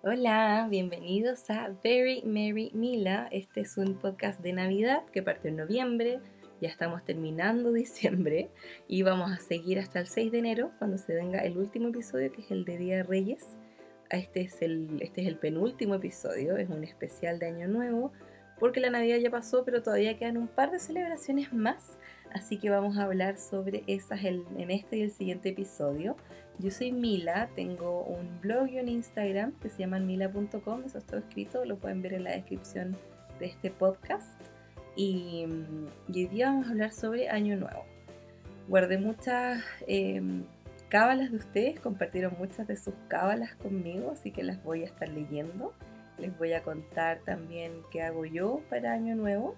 Hola, bienvenidos a Very Merry Mila. Este es un podcast de Navidad que partió en noviembre. Ya estamos terminando diciembre y vamos a seguir hasta el 6 de enero cuando se venga el último episodio que es el de Día de Reyes. Este es el, este es el penúltimo episodio, es un especial de Año Nuevo porque la Navidad ya pasó, pero todavía quedan un par de celebraciones más, así que vamos a hablar sobre esas en este y el siguiente episodio. Yo soy Mila, tengo un blog y un Instagram que se llama mila.com, eso está escrito, lo pueden ver en la descripción de este podcast. Y, hoy día vamos a hablar sobre Año Nuevo. Guardé muchas eh, cábalas de ustedes, compartieron muchas de sus cábalas conmigo, así que las voy a estar leyendo. Les voy a contar también qué hago yo para Año Nuevo,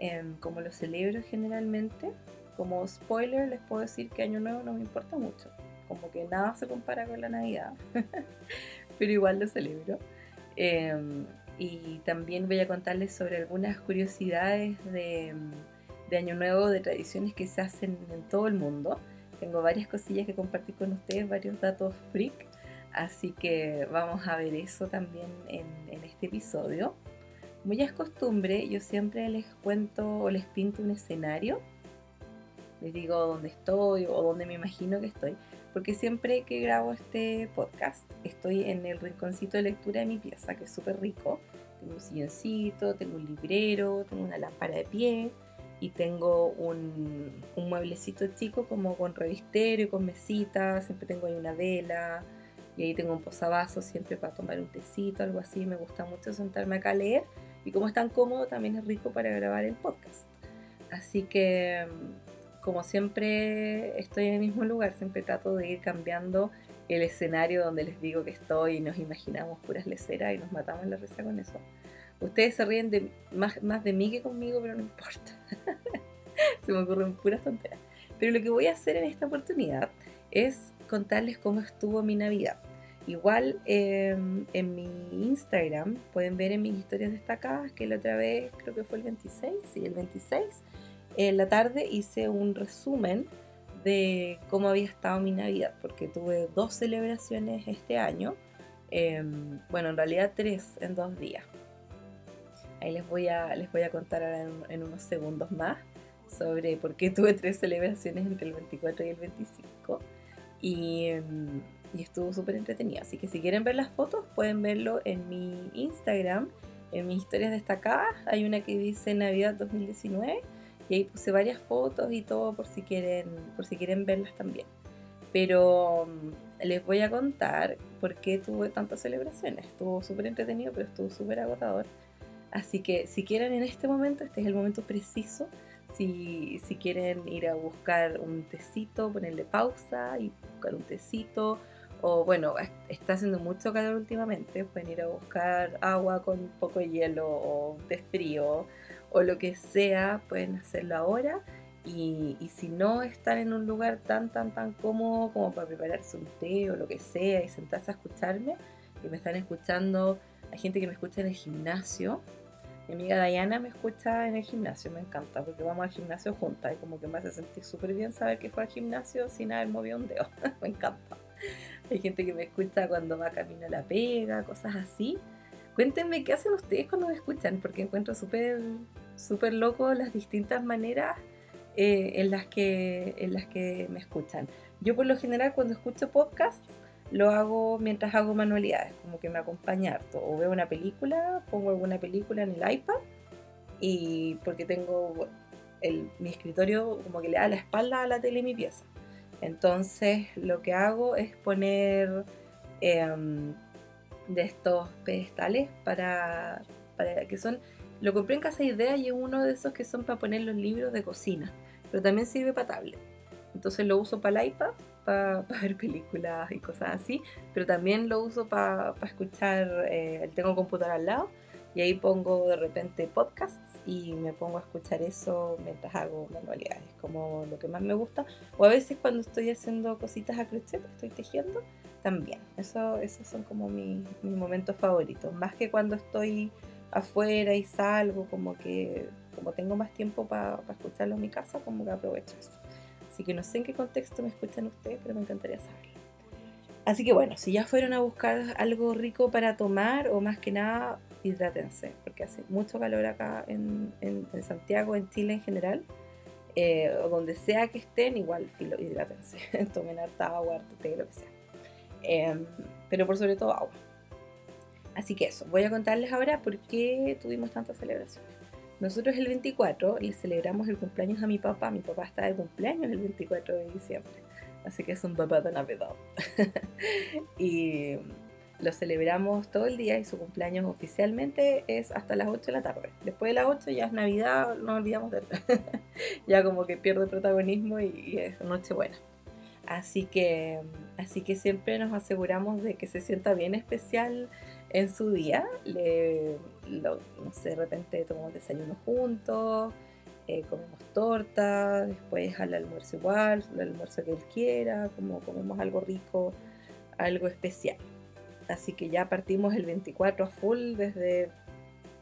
em, cómo lo celebro generalmente. Como spoiler les puedo decir que Año Nuevo no me importa mucho, como que nada se compara con la Navidad, pero igual lo celebro. Em, y también voy a contarles sobre algunas curiosidades de, de Año Nuevo, de tradiciones que se hacen en todo el mundo. Tengo varias cosillas que compartir con ustedes, varios datos freak Así que vamos a ver eso también en, este episodio. Como ya es costumbre, yo siempre les cuento o les pinto un escenario. Les digo dónde estoy o dónde me imagino que estoy. Porque siempre que grabo este podcast estoy en el rinconcito de lectura de mi pieza, que es súper rico. Tengo un silloncito, tengo un librero, tengo una lámpara de pie y tengo un, un mueblecito chico como con revistero y con mesitas. Siempre tengo ahí una vela y ahí tengo un posavasos siempre para tomar un tecito, algo así. Me gusta mucho sentarme acá a leer y como es tan cómodo también es rico para grabar el podcast. Así que mm, como siempre estoy en el mismo lugar, siempre trato de ir cambiando el escenario donde les digo que estoy y nos imaginamos puras leceras y nos matamos la risa con eso. Ustedes se ríen de, más, más de mí que conmigo, pero no importa. se me ocurren puras tonteras. Pero lo que voy a hacer en esta oportunidad es contarles cómo estuvo mi Navidad. Igual em, en mi Instagram pueden ver en mis historias destacadas que la otra vez, creo que fue el 26, sí, el 26, en la tarde hice un resumen de cómo había estado mi Navidad, porque tuve dos celebraciones este año, em, bueno, en realidad tres en dos días. Ahí les voy a, les voy a contar en, en unos segundos más sobre por qué tuve tres celebraciones entre el 24 y el 25. Y em, y estuvo súper entretenido. Así que si quieren ver las fotos, pueden verlo en mi Instagram, en mis historias destacadas. Hay una que dice Navidad 2019 y ahí puse varias fotos y todo por si quieren, por si quieren verlas también. Pero mm, les voy a contar por qué tuve tantas celebraciones. Estuvo súper entretenido, pero estuvo súper agotador. Así que si quieren en este momento, este es el momento preciso. Si, si quieren ir a buscar un tecito, ponerle pausa y buscar un tecito o bueno, está haciendo mucho calor últimamente, pueden ir a buscar agua con poco hielo o de frío o lo que sea, pueden hacerlo ahora. Y, si no están en un lugar tan, tan, tan cómodo como para prepararse un té o lo que sea y sentarse a escucharme, y me están escuchando, hay gente que me escucha en el gimnasio. Mi amiga Diana me escucha en el gimnasio, me encanta, porque vamos al gimnasio juntas y como que me hace sentir súper bien saber que fue al gimnasio sin haber movido un dedo. me encanta. Hay gente que me escucha cuando va camino a la pega, cosas así. Cuéntenme qué hacen ustedes cuando me escuchan, porque encuentro súper súper loco las distintas maneras eh, en, las que, en las que me escuchan. Yo por lo general cuando escucho podcasts lo hago mientras hago manualidades, como que me acompaña harto. O veo una película, pongo alguna película en el iPad y porque tengo mi escritorio como que le da la espalda a la tele en mi pieza. Entonces lo que hago es poner em, de estos pedestales para, que son, lo compré en Casa Idea y es uno de esos que son para poner los libros de cocina, pero también sirve para tablet. Entonces lo uso para el iPad, para, ver películas y cosas así, pero también lo uso para, escuchar, eh, tengo el computador al lado y ahí pongo de repente podcasts y me pongo a escuchar eso mientras hago manualidades, como lo que más me gusta. O a veces cuando estoy haciendo cositas a crochet, estoy tejiendo, también. Eso, esos son como mis momentos favoritos. Más que cuando estoy afuera y salgo, como que como tengo más tiempo para escucharlo en mi casa, como que aprovecho eso. Así que no sé en qué contexto me escuchan ustedes, pero me encantaría saberlo. Así que bueno, si ya fueron a buscar algo rico para tomar o más que nada, hidrátense, porque hace mucho calor acá en, en, Santiago, en Chile en general, eh, o donde sea que estén, igual filo, hidrátense, tomen harta agua, harta té, lo que sea. Em, pero por sobre todo agua. Así que eso, voy a contarles ahora por qué tuvimos tantas celebraciones. Nosotros el 24 le celebramos el cumpleaños a mi papá. Mi papá está de cumpleaños el 24 de diciembre. Así que es un papá de Navidad. y lo celebramos todo el día y su cumpleaños oficialmente es hasta las 8 de la tarde. Después de las 8 ya es Navidad, no olvidamos de ya como que pierde protagonismo y, es Nochebuena. Así que, así que siempre nos aseguramos de que se sienta bien especial en su día. De repente tomamos desayuno juntos, eh, comemos torta, después al almuerzo igual, el almuerzo que él quiera, como comemos algo rico, algo especial. Así que ya partimos el 24 a full desde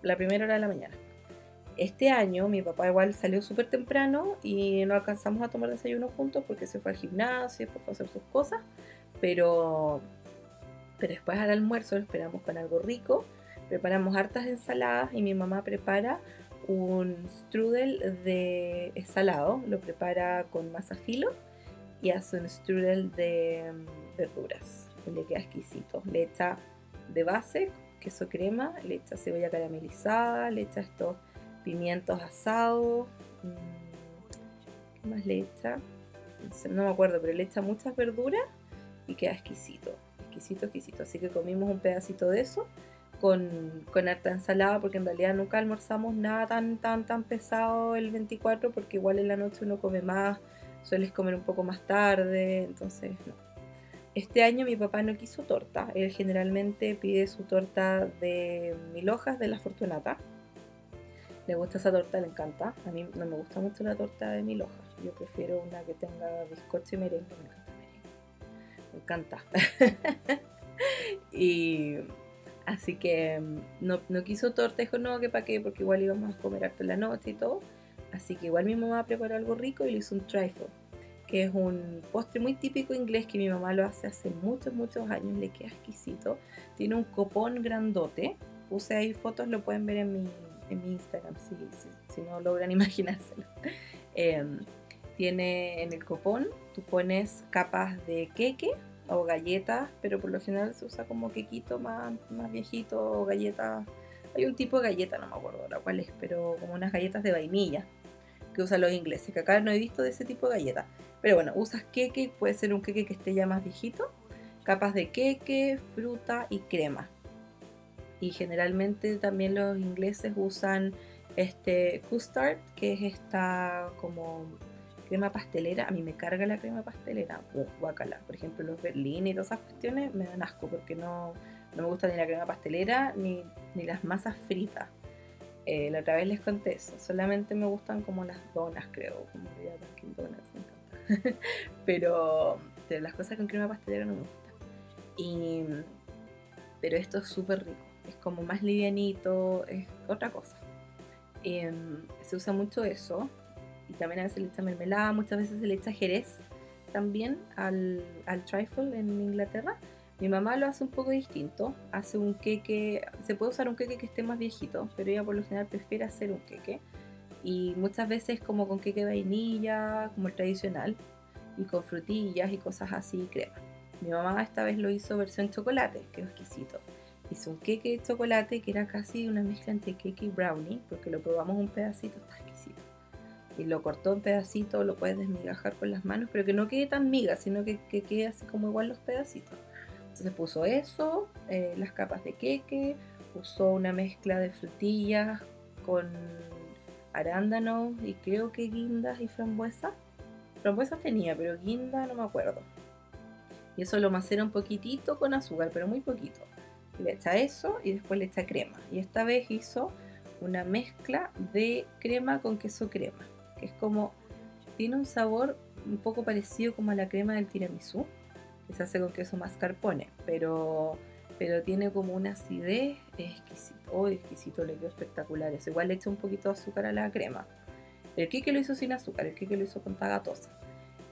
la primera hora de la mañana. Este año mi papá igual salió súper temprano y no alcanzamos a tomar desayuno juntos porque se fue al gimnasio, después fue a hacer sus cosas, pero pero después al almuerzo lo esperamos con algo rico. Preparamos hartas ensaladas y mi mamá prepara un strudel de salado. Lo prepara con masa filo y hace un strudel de mm, Le queda exquisito. Le echa de base queso crema, le echa cebolla caramelizada, le echa estos pimientos asados. Mm, ¿Qué más le echa? No me acuerdo, pero le echa muchas verduras y queda exquisito exquisito, exquisito. Así que comimos un pedacito de eso con, con harta ensalada, porque en realidad nunca almorzamos nada tan, tan, tan pesado el 24, porque igual en la noche uno come más, sueles comer un poco más tarde, entonces no. Este año mi papá no quiso torta, él generalmente pide su torta de mil hojas de la Fortunata. Le gusta esa torta, le encanta. A mí no me gusta mucho la torta de mil hojas. Yo prefiero una que tenga bizcocho y merengue me encanta. y así que mm, no, no quiso torta, dijo no, que para qué, porque igual íbamos a comer harto en la noche y todo. Así que igual mi mamá preparó algo rico y le hizo un trifle, que es un postre muy típico inglés que mi mamá lo hace hace muchos, muchos años, le queda exquisito. Tiene un copón grandote, puse ahí fotos, lo pueden ver en mi, en mi Instagram si, si, no logran imaginárselo. Em, tiene en el copón, tú pones capas de queque o galletas, pero por lo general se usa como quequito más, más viejito o galletas. Hay un tipo de galleta, no me acuerdo ahora cuál es, pero como unas galletas de vainilla que usan los ingleses, que acá no he visto de ese tipo de galleta. Pero bueno, usas queque, puede ser un queque que esté ya más viejito, capas de queque, fruta y crema. Y generalmente también los ingleses usan este custard, que es esta como crema pastelera, a mí me carga la crema pastelera, guacala. Por ejemplo, los berlines y todas esas cuestiones me dan asco porque no, no me gusta ni la crema pastelera ni, ni las masas fritas. Eh, la otra vez les conté eso, solamente me gustan como las donas, creo, como ya Donuts, encanta. pero, pero las cosas con crema pastelera no me gustan. Y, pero esto es súper rico, es como más livianito, es otra cosa. Em, se usa mucho eso y también a veces le echa mermelada, muchas veces se le echa jerez también al, al trifle en Inglaterra. Mi mamá lo hace un poco distinto, hace un queque, se puede usar un queque que esté más viejito, pero ella por lo general prefiere hacer un queque. Y muchas veces como con queque vainilla, como el tradicional, y con frutillas y cosas así, crema. Mi mamá esta vez lo hizo versión chocolate, que es exquisito. Hizo un queque de chocolate que era casi una mezcla entre queque y brownie, porque lo probamos un pedacito, está exquisito y lo cortó en pedacitos, lo puedes desmigajar con las manos, pero que no quede tan miga, sino que, quede así como igual los pedacitos. Entonces puso eso, eh, las capas de queque, usó una mezcla de frutillas con arándanos y creo que guindas y frambuesas. Frambuesas tenía, pero guinda no me acuerdo. Y eso lo macera un poquitito con azúcar, pero muy poquito. le echa eso y después le echa crema. Y esta vez hizo una mezcla de crema con queso crema que es como, tiene un sabor un poco parecido como a la crema del tiramisú, que se hace con queso mascarpone, pero, pero tiene como una acidez exquisito, oh, exquisito, le quedó espectacular. Eso igual le echa un poquito de azúcar a la crema. El kike lo hizo sin azúcar, el kike lo hizo con tagatosa.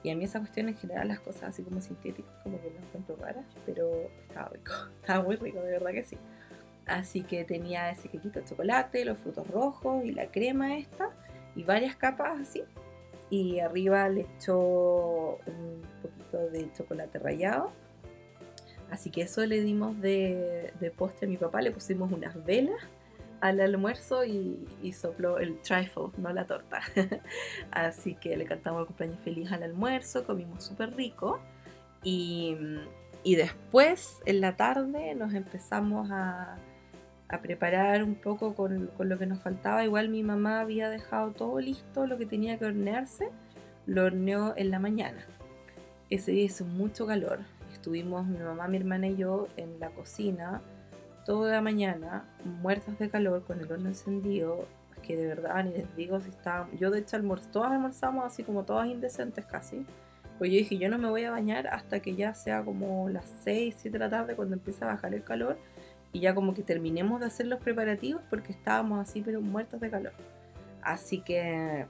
Y a mí esa cuestión en general, las cosas así como sintéticas, como que no encuentro raras, pero estaba rico, estaba muy rico, de verdad que sí. Así que tenía ese quequito de chocolate, los frutos rojos y la crema esta, y varias capas así. Y arriba le echó un poquito de chocolate rallado. Así que eso le dimos de, de postre a mi papá, le pusimos unas velas al almuerzo y, sopló el trifle, no la torta. Así que le cantamos el cumpleaños feliz al almuerzo, comimos súper rico y, después en la tarde nos empezamos a, preparar un poco con, con, lo que nos faltaba. Igual mi mamá había dejado todo listo, lo que tenía que hornearse, lo horneó en la mañana. Ese día hizo mucho calor. Estuvimos mi mamá, mi hermana y yo en la cocina toda la mañana, muertas de calor, con el horno encendido, que de verdad ni les digo si está Yo de hecho almorz, todas almorzamos así como todas indecentes casi. Pues yo dije, yo no me voy a bañar hasta que ya sea como las 6, 7 de la tarde cuando empiece a bajar el calor y ya como que terminemos de hacer los preparativos porque estábamos así pero muertos de calor. Así que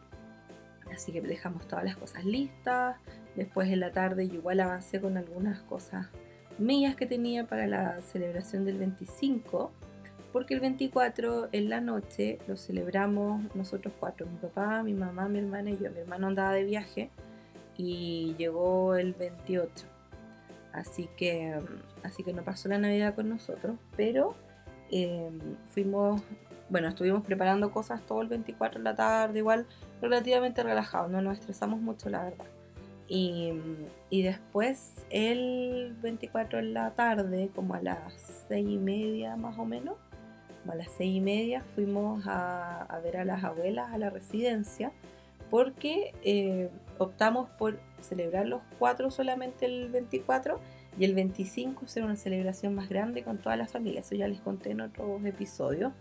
así que dejamos todas las cosas listas. Después en la tarde yo igual avancé con algunas cosas mías que tenía para la celebración del 25, porque el 24 en la noche lo celebramos nosotros cuatro, mi papá, mi mamá, mi hermana y yo. Mi hermano andaba de viaje y llegó el 28. Así que, así que no pasó la Navidad con nosotros, pero em, fuimos, bueno, estuvimos preparando cosas todo el 24 en la tarde, igual relativamente relajados, no nos estresamos mucho, la verdad. Y, después el 24 en la tarde, como a las 6 y media más o menos, como a las 6 y media fuimos a, ver a las abuelas a la residencia porque eh, optamos por celebrar los cuatro solamente el 24 y el 25 hacer una celebración más grande con toda la familia. Eso ya les conté en otros episodios,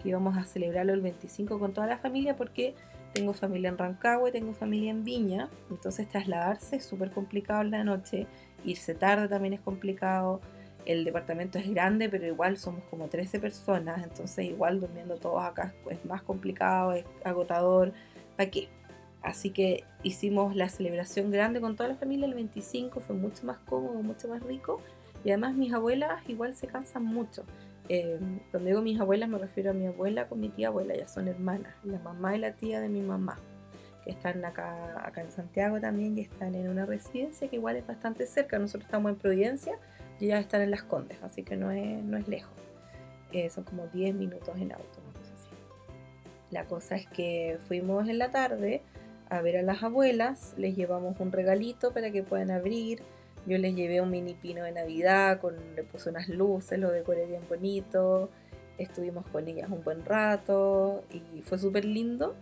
que íbamos a celebrarlo el 25 con toda la familia porque tengo familia en Rancagua, tengo familia en Viña, entonces trasladarse es súper complicado en la noche, irse tarde también es complicado, el departamento es grande, pero igual somos como 13 personas, entonces igual durmiendo todos acá es más complicado, es agotador, ¿para qué? Así que hicimos la celebración grande con toda la familia el 25, fue mucho más cómodo, mucho más rico, y además mis abuelas igual se cansan mucho. Eh, cuando digo mis abuelas me refiero a mi abuela con mi tía abuela, ya son hermanas, la mamá y la tía de mi mamá, que están acá, acá en Santiago también y están en una residencia que igual es bastante cerca. Nosotros estamos en Providencia y ellas están en Las Condes, así que no es, no es lejos. Eh, son como 10 minutos en auto, La cosa es que fuimos en la tarde a ver a las abuelas, les llevamos un regalito para que puedan abrir yo les llevé un mini pino de Navidad, con, le puse unas luces, lo decoré bien bonito. Estuvimos con ellas un buen rato y fue súper lindo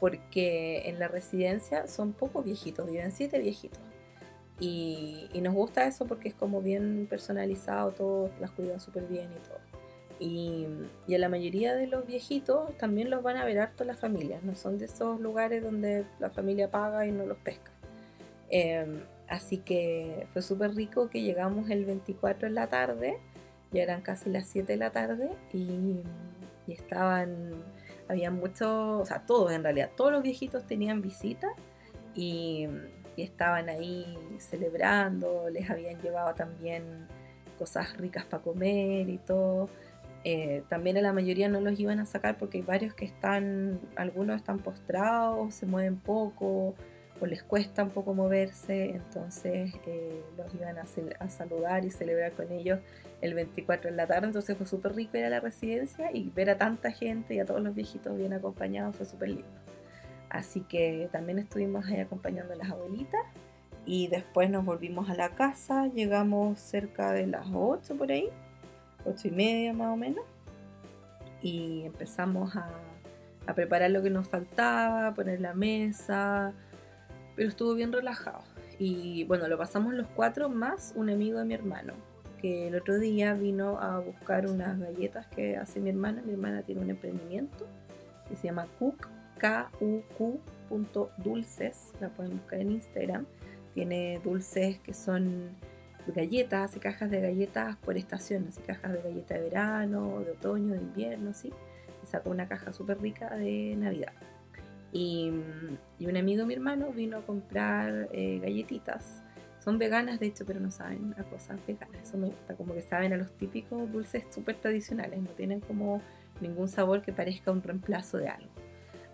porque en la residencia son pocos viejitos, viven siete viejitos. Y, nos gusta eso porque es como bien personalizado, todos las cuidan súper bien y todo. Y, y, a la mayoría de los viejitos también los van a ver harto las familias, no son de esos lugares donde la familia paga y no los pesca. Em, Así que fue súper rico que llegamos el 24 en la tarde, ya eran casi las 7 de la tarde y, estaban, había muchos, o sea, todos en realidad, todos los viejitos tenían visita y, estaban ahí celebrando, les habían llevado también cosas ricas para comer y todo. Eh, también a la mayoría no los iban a sacar porque hay varios que están, algunos están postrados, se mueven poco, les cuesta un poco moverse, entonces eh, los iban a, saludar y celebrar con ellos el 24 en la tarde, entonces fue súper rico ir a la residencia y ver a tanta gente y a todos los viejitos bien acompañados fue súper lindo. Así que también estuvimos ahí acompañando a las abuelitas y después nos volvimos a la casa, llegamos cerca de las 8 por ahí, 8 y media más o menos, y empezamos a, a preparar lo que nos faltaba, poner la mesa, pero estuvo bien relajado. Y bueno, lo pasamos los cuatro más un amigo de mi hermano, que el otro día vino a buscar unas galletas que hace mi hermana. Mi hermana tiene un emprendimiento que se llama Cook, K-U-Q. Dulces, la pueden buscar en Instagram. Tiene dulces que son galletas, hace cajas de galletas por estaciones, hace cajas de galleta de verano, de otoño, de invierno, así. Y sacó una caja súper rica de Navidad. Y, y, un amigo mi hermano vino a comprar eh, galletitas. Son veganas, de hecho, pero no saben a cosas veganas. Eso me gusta, como que saben a los típicos dulces súper tradicionales. No tienen como ningún sabor que parezca un reemplazo de algo.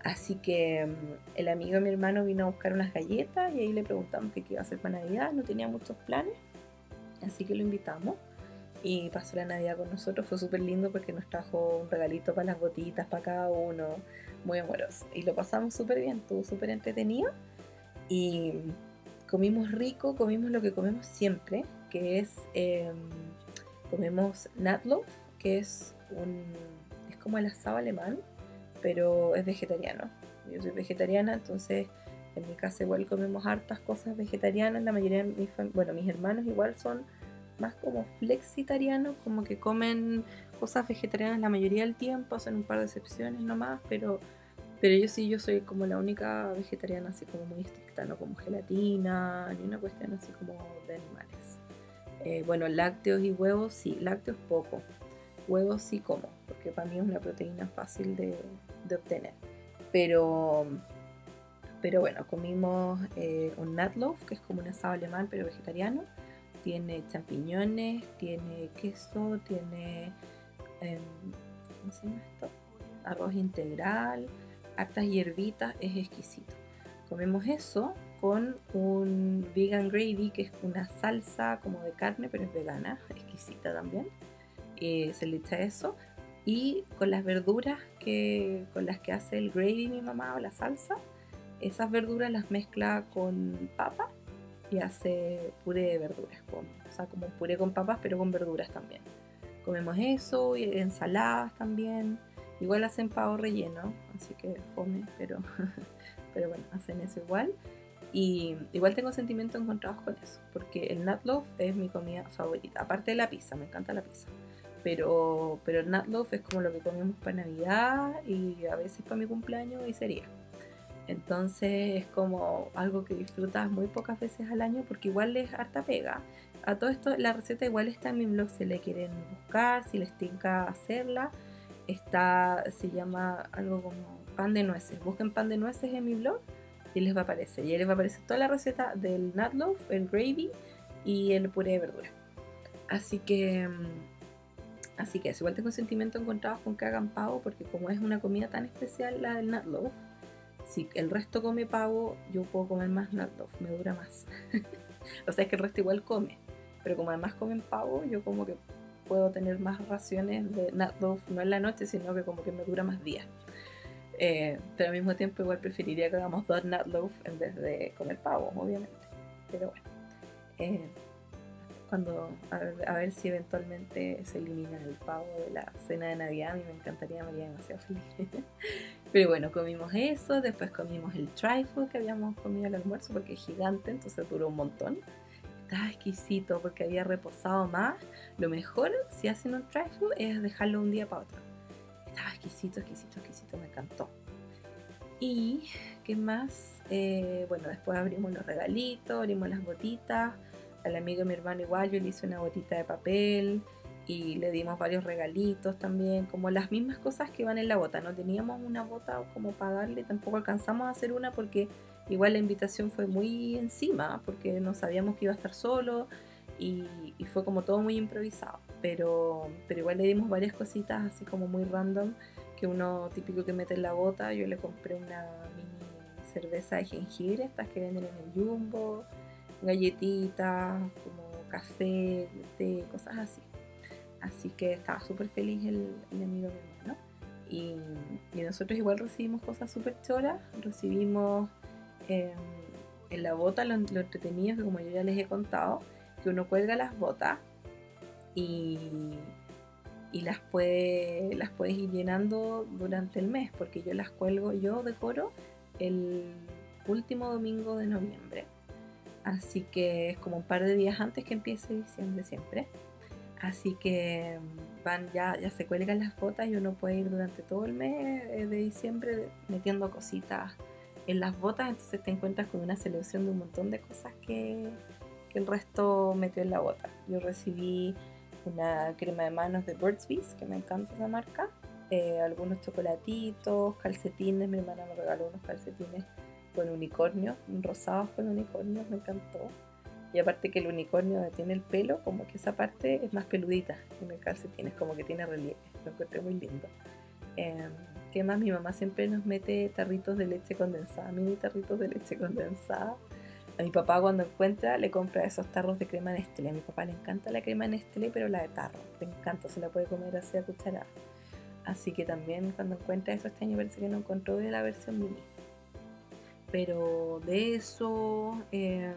Así que mm, el amigo de mi hermano vino a buscar unas galletas y ahí le preguntamos qué iba a hacer para Navidad. No tenía muchos planes, así que lo invitamos y pasó la Navidad con nosotros. Fue súper lindo porque nos trajo un regalito para las botitas, para cada uno, muy amoroso. Y lo pasamos súper bien, estuvo súper entretenido. Y comimos rico, comimos lo que comemos siempre, que es, eh, comemos Natlof, que es un, es como el asado alemán, pero es vegetariano. Yo soy vegetariana, entonces en mi casa igual comemos hartas cosas vegetarianas. La mayoría de mis, bueno, mis hermanos igual son más como flexitarianos, como que comen cosas vegetarianas la mayoría del tiempo, hacen un par de excepciones nomás, pero, pero yo sí, yo soy como la única vegetariana así como muy estricta, no como gelatina, ni una cuestión así como de animales. Eh, bueno, lácteos y huevos, sí, lácteos poco, huevos sí como, porque para mí es una proteína fácil de, de obtener. Pero, pero bueno, comimos eh, un nutloaf, que es como un asado alemán, pero vegetariano tiene champiñones, tiene queso, tiene em, arroz integral, hartas hierbitas, es exquisito. Comemos eso con un vegan gravy, que es una salsa como de carne, pero es vegana, exquisita también. Eh, se le echa eso. Y con las verduras que, con las que hace el gravy mi mamá o la salsa, esas verduras las mezcla con papa y hace puré de verduras, con, o sea, como puré con papas, pero con verduras también. Comemos eso y ensaladas también. Igual hacen pavo relleno, así que come, pero, pero bueno, hacen eso igual. Y igual tengo sentimientos encontrados con eso, porque el nut es mi comida favorita, aparte de la pizza, me encanta la pizza. Pero, pero el nut es como lo que comemos para Navidad y a veces para mi cumpleaños y sería. Entonces es como algo que disfrutas muy pocas veces al año porque igual les harta pega. A todo esto la receta igual está en mi blog si le quieren buscar, si les tinca hacerla. Está, se llama algo como pan de nueces. Busquen pan de nueces en mi blog y les va a aparecer. Y ahí les va a aparecer toda la receta del nut loaf, el gravy y el puré de verdura. Así que, mm, así que igual tengo sentimientos encontrados con que hagan pavo porque como es una comida tan especial la del nut loaf, si el resto come pavo, yo puedo comer más nutloaf, me dura más. o sea, es que el resto igual come, pero como además comen pavo, yo como que puedo tener más raciones de nutloaf, no en la noche, sino que como que me dura más días. Eh, pero al mismo tiempo igual preferiría que hagamos dos nutloaf en vez de comer pavo, obviamente. Pero bueno. Eh, cuando a ver, si eventualmente se elimina el pavo de la cena de Navidad, a mí me encantaría, me haría demasiado feliz. Pero bueno, comimos eso, después comimos el trifle que habíamos comido al almuerzo porque es gigante, entonces duró un montón. Estaba exquisito porque había reposado más. Lo mejor si hacen un trifle es dejarlo un día para otro. Estaba exquisito, exquisito, exquisito, me encantó. Y, ¿qué más? Eh, bueno, después abrimos los regalitos, abrimos las botitas al amigo de mi hermano igual, yo le hice una botita de papel y le dimos varios regalitos también, como las mismas cosas que van en la bota. No teníamos una bota como para darle, tampoco alcanzamos a hacer una porque igual la invitación fue muy encima, porque no sabíamos que iba a estar solo y, fue como todo muy improvisado. Pero, pero igual le dimos varias cositas así como muy random, que uno típico que mete en la bota, yo le compré una mini cerveza de jengibre, estas que venden en el jumbo galletitas, como café, té, cosas así. Así que estaba súper feliz el, amigo de mi Y, y, nosotros igual recibimos cosas súper choras, recibimos em, en la bota lo, entretenido que como yo ya les he contado, que uno cuelga las botas y, y las, puede, las puedes ir llenando durante el mes, porque yo las cuelgo, yo decoro el último domingo de noviembre Así que es como un par de días antes que empiece diciembre siempre. Así que mm, van ya, ya se cuelgan las botas y uno puede ir durante todo el mes eh, de diciembre metiendo cositas en las botas, entonces te encuentras con una selección de un montón de cosas que, el resto metió en la bota. Yo recibí una crema de manos de Burt's Bees, que me encanta esa marca, eh, algunos chocolatitos, calcetines. Mi hermana me regaló unos calcetines con unicornio, rosados con unicornio, me encantó. Y aparte que el unicornio tiene el pelo, como que esa parte es más peludita en el calcetín, es como que tiene relieve. Lo encontré muy lindo. Eh, ¿Qué más? Mi mamá siempre nos mete tarritos de leche condensada, mini tarritos de leche condensada. A mi papá cuando encuentra le compra esos tarros de crema Nestlé. A mi papá le encanta la crema Nestlé, pero la de tarro. Le encanta, se la puede comer así a cucharada. Así que también cuando encuentra eso este año parece que no encontró de la versión mini. Pero de eso... Eh,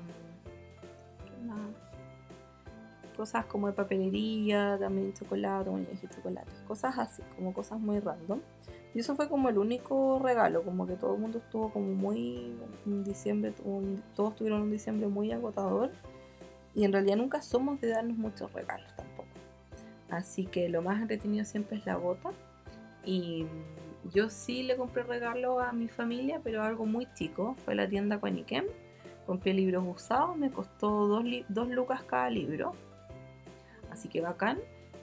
cosas como de papelería, también chocolate, dije chocolate, cosas así, como cosas muy random. Y eso fue como el único regalo, como que todo el mundo estuvo como muy, en diciembre, todos tuvieron un diciembre muy agotador. Y en realidad nunca somos de darnos muchos regalos tampoco. Así que lo más entretenido siempre es la bota. Y yo sí le compré regalo a mi familia, pero algo muy chico. Fue la tienda Quaniquem. Compré libros usados, me costó dos, dos lucas cada libro. Así que bacán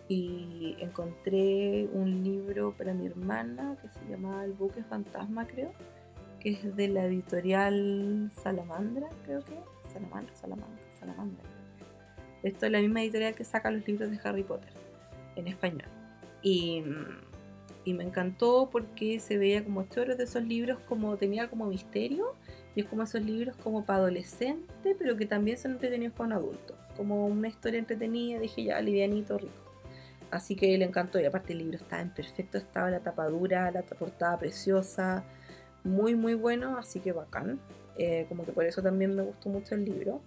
y encontré un libro para mi hermana que se llama El buque fantasma, creo, que es de la editorial Salamandra, creo que. Salamandra, Salamandra, Salamandra. Esto es la misma editorial que saca los libros de Harry Potter en español. Y, y me encantó porque se veía como choros de esos libros, como tenía como misterio, y es como esos libros como para adolescentes, pero que también son entretenidos para un adulto. Como una historia entretenida, dije ya, livianito, rico. Así que le encantó y aparte el libro estaba en perfecto estado, la tapadura, la portada preciosa, muy muy bueno, así que bacán. Eh, como que por eso también me gustó mucho el libro.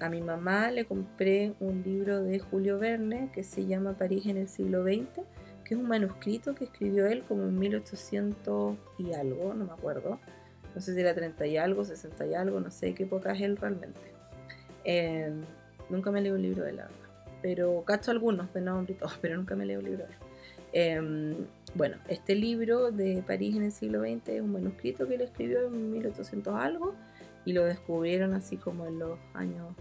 A mi mamá le compré un libro de Julio Verne que se llama París en el siglo XX, que es un manuscrito que escribió él como en 1800 y algo, no me acuerdo. No sé si era 30 y algo, 60 y algo, no sé qué época es él realmente. Eh, nunca me leí un libro de la pero cacho algunos de nombre todo, pero nunca me leo un libro. Eh, bueno, este libro de París en el siglo XX es un manuscrito que él escribió en 1800 algo y lo descubrieron así como en los años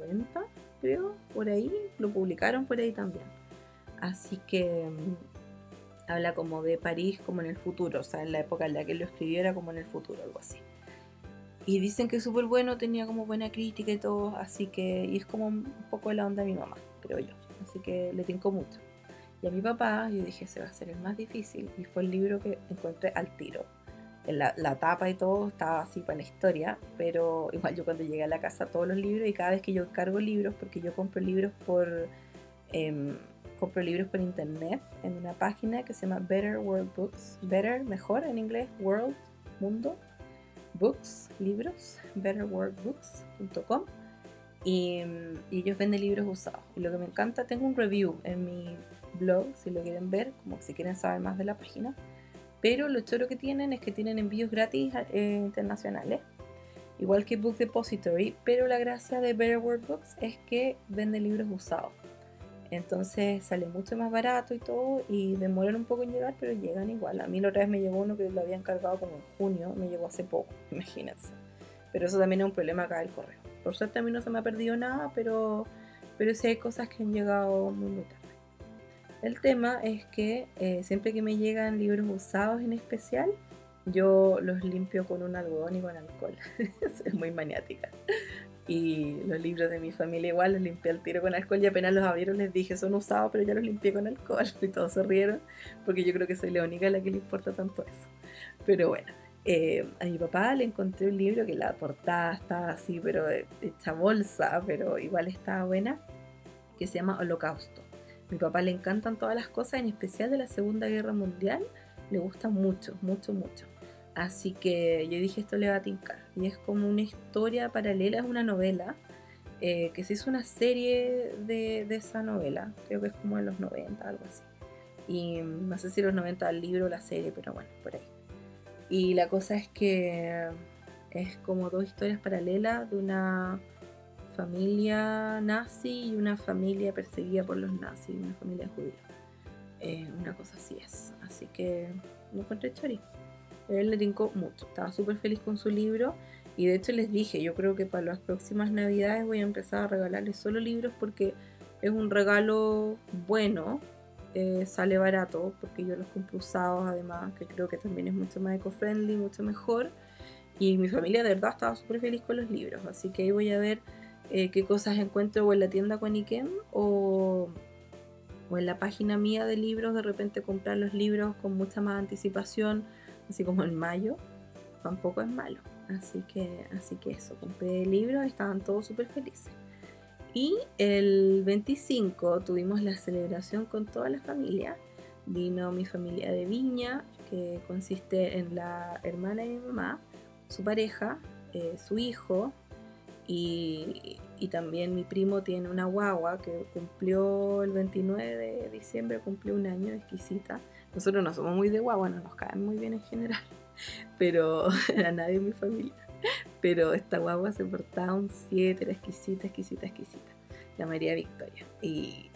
90, creo, por ahí, lo publicaron por ahí también. Así que mm, habla como de París como en el futuro, o sea, en la época en la que él lo escribió era como en el futuro, algo así. Y dicen que es súper bueno, tenía como buena crítica y todo, así que, y es como un poco la onda de mi mamá, creo yo. Así que le tengo mucho. Y a mi papá, yo dije, se va a hacer el más difícil, y fue el libro que encontré al tiro. La, la tapa y todo estaba así para la historia, pero igual yo cuando llegué a la casa todos los libros y cada vez que yo cargo libros, porque yo compro libros por eh, compro libros por internet en una página que se llama Better World Books, Better, mejor en inglés, World, Mundo, Books, libros, betterworldbooks.com y, y ellos venden libros usados. Y lo que me encanta, tengo un review en mi blog, si lo quieren ver, como si quieren saber más de la página. Pero lo choro que tienen es que tienen envíos gratis eh, internacionales, igual que Book Depository, pero la gracia de Better World Books es que venden libros usados. Entonces sale mucho más barato y todo y demoran un poco en llegar, pero llegan igual. A mí la otra vez me llegó uno que lo habían cargado como en junio, me llegó hace poco, imagínense. Pero eso también es un problema acá del correo. Por suerte a mí no se me ha perdido nada, pero, pero sí hay cosas que han llegado muy, muy tarde. El tema es que eh, siempre que me llegan libros usados en especial, yo los limpio con un algodón y con alcohol. es muy maniática y los libros de mi familia igual los limpié al tiro con alcohol y apenas los abrieron les dije son usados pero ya los limpié con alcohol y todos se rieron porque yo creo que soy la única a la que le importa tanto eso. Pero bueno eh, a mi papá le encontré un libro que la portada estaba así pero hecha bolsa pero igual estaba buena que se llama Holocausto. A mi papá le encantan todas las cosas en especial de la Segunda Guerra Mundial le gusta mucho mucho mucho Así que yo dije, esto le va a tincar. Y es como una historia paralela, es una novela, eh, que se hizo una serie de, esa novela, creo que es como en los 90, algo así. Y no sé si los 90 el libro o la serie, pero bueno, por ahí. Y la cosa es que es como dos historias paralelas de una familia nazi y una familia perseguida por los nazis, una familia judía. Eh, una cosa así es. Así que no encontré chori él le tincó mucho, estaba súper feliz con su libro y de hecho les dije, yo creo que para las próximas navidades voy a empezar a regalarles solo libros porque es un regalo bueno eh, sale barato, porque yo los compro usados además, que creo que también es mucho más eco-friendly, mucho mejor. Y mi familia de verdad estaba súper feliz con los libros, así que ahí voy a ver eh, qué cosas encuentro o en la tienda Quaniquem o, o en la página mía de libros, de repente comprar los libros con mucha más anticipación, así como en mayo, tampoco es malo. Así que, así que eso, compré el libro estaban todos súper felices. Y el 25 tuvimos la celebración con toda la familia. Vino mi familia de Viña, que consiste en la hermana de mi mamá, su pareja, eh, su hijo, y, y, también mi primo tiene una guagua que cumplió el 29 de diciembre, cumplió un año, exquisita. Nosotros no somos muy de guagua, no nos caen muy bien en general, pero a nadie en mi familia. Pero esta guagua se portaba un 7, era exquisita, exquisita, exquisita. La María Victoria. Y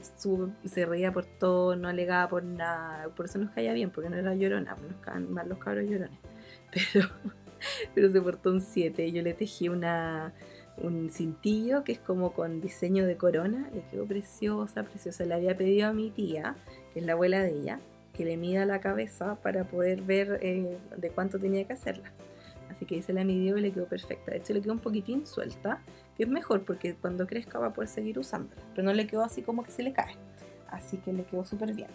se reía por todo, no alegaba por nada. Por eso nos caía bien, porque no era llorona, nos caen mal los cabros llorones. Pero, pero se portó un 7. Yo le tejí una, un cintillo que es como con diseño de corona. Le quedó preciosa, preciosa. Le había pedido a mi tía, que es la abuela de ella, que le mida la cabeza para poder ver eh, de cuánto tenía que hacerla. Así que hice la midió y le quedó perfecta. De hecho, le quedó un poquitín suelta, que es mejor porque cuando crezca va a poder seguir usándola. Pero no le quedó así como que se le cae. Así que le quedó súper bien.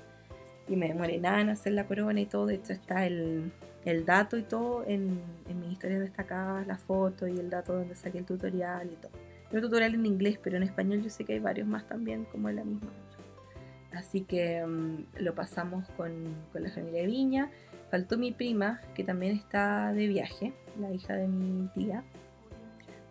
Y me demoré nada en hacer la corona y todo. De hecho, está el, el dato y todo en, en mis historias destacadas, la foto y el dato donde saqué el tutorial y todo. El tutorial en inglés, pero en español yo sé que hay varios más también, como en la misma. Así que um, lo pasamos con, con la familia de Viña. Faltó mi prima, que también está de viaje, la hija de mi tía.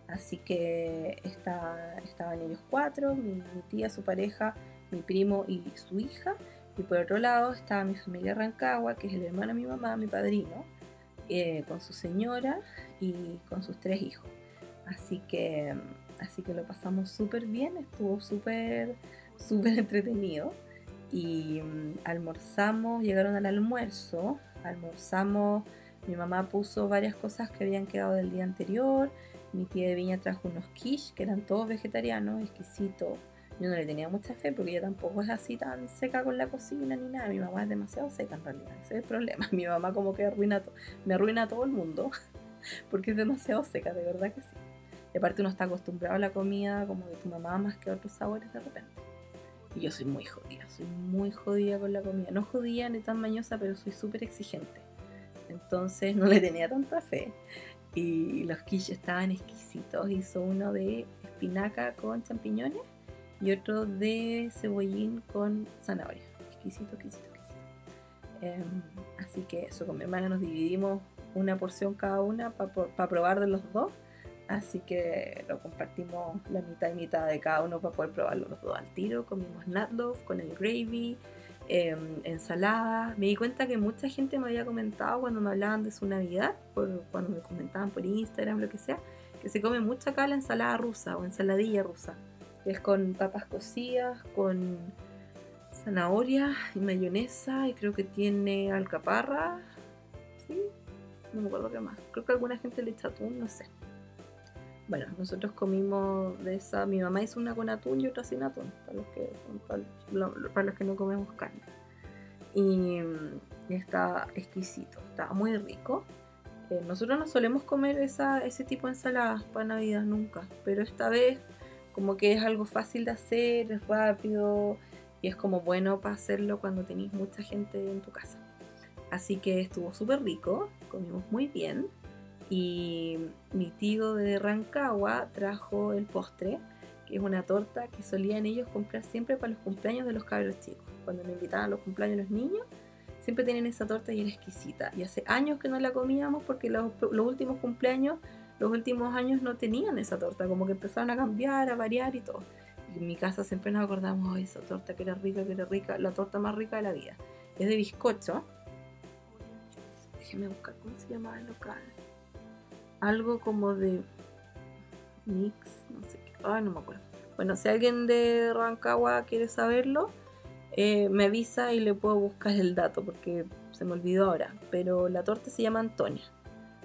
Así que está, estaban ellos cuatro, mi, tía, su pareja, mi primo y su hija. Y por otro lado estaba mi familia Rancagua, que es el hermano de mi mamá, mi padrino, eh, con su señora y con sus tres hijos. Así que, así que lo pasamos súper bien, estuvo súper, súper entretenido. Y mm, almorzamos, llegaron al almuerzo, almorzamos, mi mamá puso varias cosas que habían quedado del día anterior, mi tía de viña trajo unos quiche que eran todos vegetarianos, exquisitos. Yo no le tenía mucha fe porque ella tampoco es así tan seca con la cocina ni nada. Mi mamá es demasiado seca en realidad, ese es el problema. Mi mamá como que arruina me arruina a todo el mundo porque es demasiado seca, de verdad que sí. Y aparte uno está acostumbrado a la comida como de tu mamá más que a otros sabores de repente. Y yo soy muy jodida, soy muy jodida con la comida. No jodida ni tan mañosa, pero soy súper exigente. Entonces no le tenía tanta fe. Y los quiches estaban exquisitos. Hizo uno de espinaca con champiñones y otro de cebollín con zanahoria. Exquisito, exquisito, exquisito. Em, así que eso, con mi hermana nos dividimos una porción cada una para probar de los dos Así que lo compartimos la mitad y mitad de cada uno para poder probarlo los dos al tiro. Comimos nutloaf con el gravy, eh, ensalada. Me di cuenta que mucha gente me había comentado cuando me hablaban de su Navidad, cuando me comentaban por Instagram, lo que sea, que se come mucho acá la ensalada rusa o ensaladilla rusa. es con papas cocidas, con zanahoria y mayonesa y creo que tiene alcaparra. ¿Sí? No me acuerdo qué más. Creo que alguna gente le echa atún, no sé. Bueno, nosotros comimos de esa, mi mamá hizo una con atún y otra sin atún, para los que, para, los que no comemos carne. Y, está exquisito, está muy rico. Eh, nosotros no solemos comer esa, ese tipo de ensaladas para Navidad nunca, pero esta vez como que es algo fácil de hacer, es rápido y es como bueno para hacerlo cuando tenéis mucha gente en tu casa. Así que estuvo súper rico, comimos muy bien y mi tío de Rancagua trajo el postre, que es una torta que solían ellos comprar siempre para los cumpleaños de los cabros chicos. Cuando me invitaban a los cumpleaños de los niños, siempre tenían esa torta y era exquisita. Y hace años que no la comíamos porque los, últimos cumpleaños, los últimos años no tenían esa torta, como que empezaron a cambiar, a variar y todo. Y en mi casa siempre nos acordamos, de esa torta que era rica, que era rica, la torta más rica de la vida. Es de bizcocho. Déjenme buscar cómo se llamaba el local algo como de mix, no sé qué, ay, no me acuerdo. Bueno, si alguien de Rancagua quiere saberlo, eh, me avisa y le puedo buscar el dato porque se me olvidó ahora. Pero la torta se llama Antonia.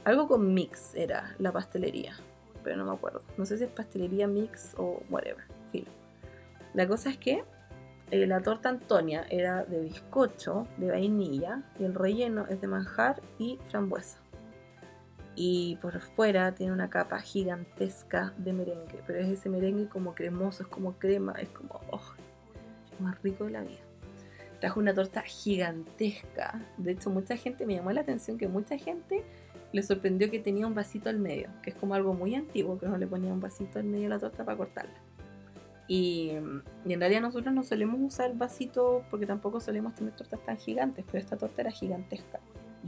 Algo con mix era la pastelería, pero no me acuerdo. No sé si es pastelería mix o whatever. La cosa es que eh, la torta Antonia era de bizcocho, de vainilla, y el relleno es de manjar y frambuesa. Y por fuera tiene una capa gigantesca de merengue, pero es ese merengue como cremoso, es como crema, es como, oh, más rico de la vida. Trajo una torta gigantesca. De hecho, mucha gente, me llamó la atención que mucha gente le sorprendió que tenía un vasito al medio, que es como algo muy antiguo, que no le ponía un vasito al medio a la torta para cortarla. Y, en realidad nosotros no solemos usar vasito porque tampoco solemos tener tortas tan gigantes, pero esta torta era gigantesca.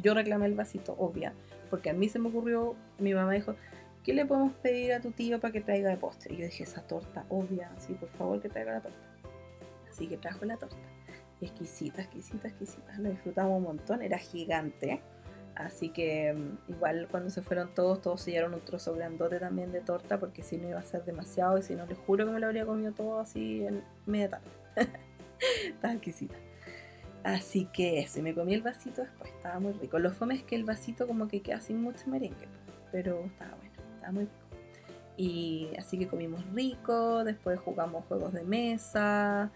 Yo reclamé el vasito, obvia, porque a mí se me ocurrió, mi mamá dijo, ¿qué le podemos pedir a tu tío para que traiga de postre? Y yo dije, esa torta, obvia, sí, por favor que traiga la torta. Así que trajo la torta. Exquisita, exquisita, exquisita. Lo disfrutamos un montón, era gigante. Así que mm, igual cuando se fueron todos, todos sellaron un trozo grandote también de torta porque si no iba a ser demasiado y si no les juro que me lo habría comido todo así en media tarde. Estaba exquisita. Así que eso, me comí el vasito después, estaba muy rico. Lo fome es que el vasito como que queda sin mucho merengue, pero estaba bueno, estaba muy rico. Y así que comimos rico, después jugamos juegos de mesa.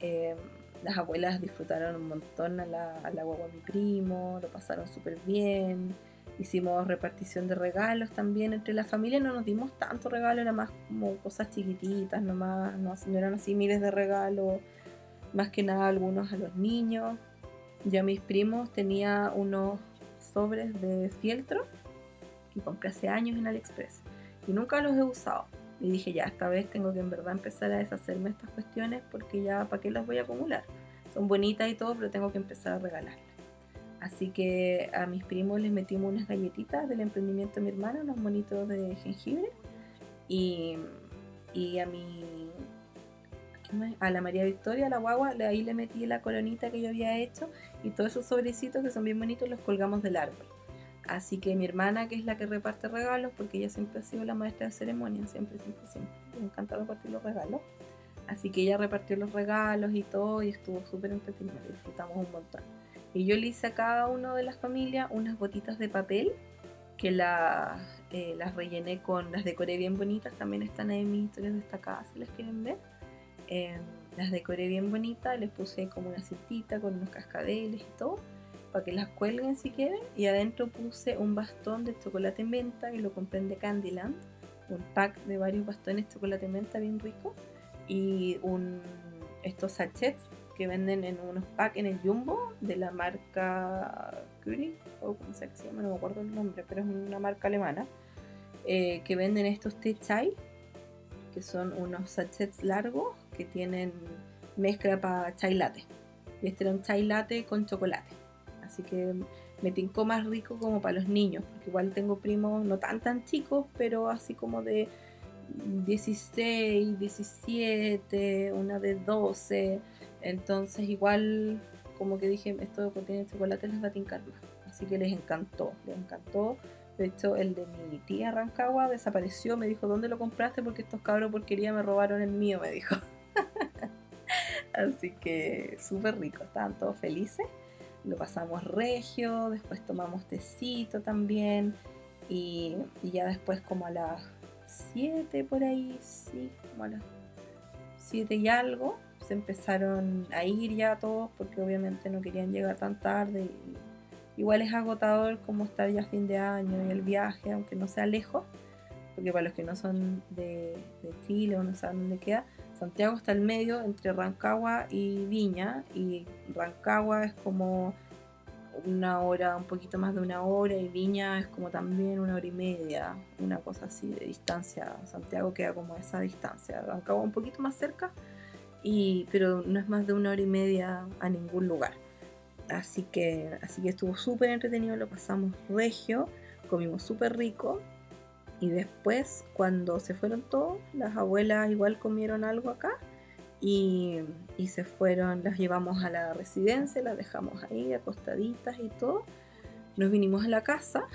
Eh, las abuelas disfrutaron un montón a la, a la guagua de mi primo, lo pasaron súper bien. Hicimos repartición de regalos también entre la familia, no nos dimos tanto regalo, era más como cosas chiquititas, nomás, no, no eran así miles de regalos, más que nada algunos a los niños. Yo a mis primos tenía unos sobres de fieltro que compré hace años en AliExpress y nunca los he usado. Y dije, ya, esta vez tengo que en verdad empezar a deshacerme estas cuestiones porque ya, ¿para qué las voy a acumular? Son bonitas y todo, pero tengo que empezar a regalarlas. Así que a mis primos les metimos unas galletitas del emprendimiento de mi hermana, unos monitos de jengibre. Y, y a mi a la María Victoria, a la guagua, ahí le metí la colonita que yo había hecho y todos esos sobrecitos que son bien bonitos los colgamos del árbol. Así que mi hermana, que es la que reparte regalos, porque ella siempre ha sido la maestra de ceremonia, siempre, siempre, siempre. Me encanta repartir los regalos. Así que ella repartió los regalos y todo y estuvo súper entretenido, disfrutamos un montón. Y yo le hice a cada uno de las familias unas botitas de papel que eh, las rellené con, las decoré bien bonitas, también están ahí en mis historias destacadas si las quieren ver. Em, las decoré bien bonitas, les puse como una cintita con unos cascabeles y todo para que las cuelguen si quieren. Y adentro puse un bastón de chocolate menta que lo compré de Candyland. Un pack de varios bastones de chocolate menta bien rico. Y un, estos sachets que venden en unos packs en el Jumbo de la marca Curie, o como se llama, no me acuerdo el nombre, pero es una marca alemana. Eh, que venden estos té chai, que son unos sachets largos que tienen mezcla para chai latte. Y este era un chai latte con chocolate así que me tincó más rico como para los niños, porque igual tengo primos no tan tan chicos, pero así como de 16, 17, una de 12, entonces igual como que dije, esto contiene chocolate les va a tincar más, así que les encantó, les encantó. De hecho, el de mi tía Rancagua desapareció, me dijo, ¿dónde lo compraste? Porque estos cabros porquería me robaron el mío, me dijo. Así que súper rico, estaban todos felices lo pasamos regio, después tomamos tecito también y, ya después como a las 7 por ahí, sí, como a las 7 y algo, se empezaron a ir ya todos porque obviamente no querían llegar tan tarde. Igual es agotador como estar ya a fin de año y el viaje, aunque no sea lejos, porque para los que no son de, Chile o no saben dónde queda, Santiago está al medio entre Rancagua y Viña y Rancagua es como una hora, un poquito más de una hora y Viña es como también una hora y media, una cosa así de distancia. Santiago queda como esa distancia, Rancagua un poquito más cerca, y, pero no es más de una hora y media a ningún lugar. Así que, así que estuvo súper entretenido, lo pasamos regio, comimos súper rico y después, cuando se fueron todos, las abuelas igual comieron algo acá y, se fueron, las llevamos a la residencia, las dejamos ahí acostaditas y todo. Nos vinimos a la casa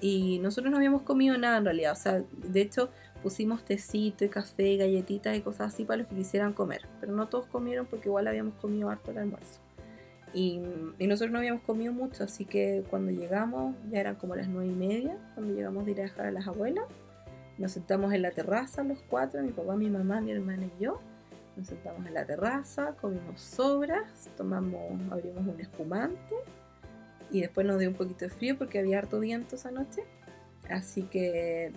y nosotros no habíamos comido nada en realidad. O sea, de hecho pusimos tecito y café, galletitas y cosas así para los que quisieran comer. Pero no todos comieron porque igual habíamos comido harto el almuerzo. Y, nosotros no habíamos comido mucho, así que cuando llegamos, ya eran como las nueve y media, cuando llegamos de ir a dejar a las abuelas, nos sentamos en la terraza los cuatro, mi papá, mi mamá, mi hermana y yo, Nos sentamos en la terraza, comimos sobras, tomamos, abrimos un espumante y después nos dio un poquito de frío porque había harto viento esa noche. Así que,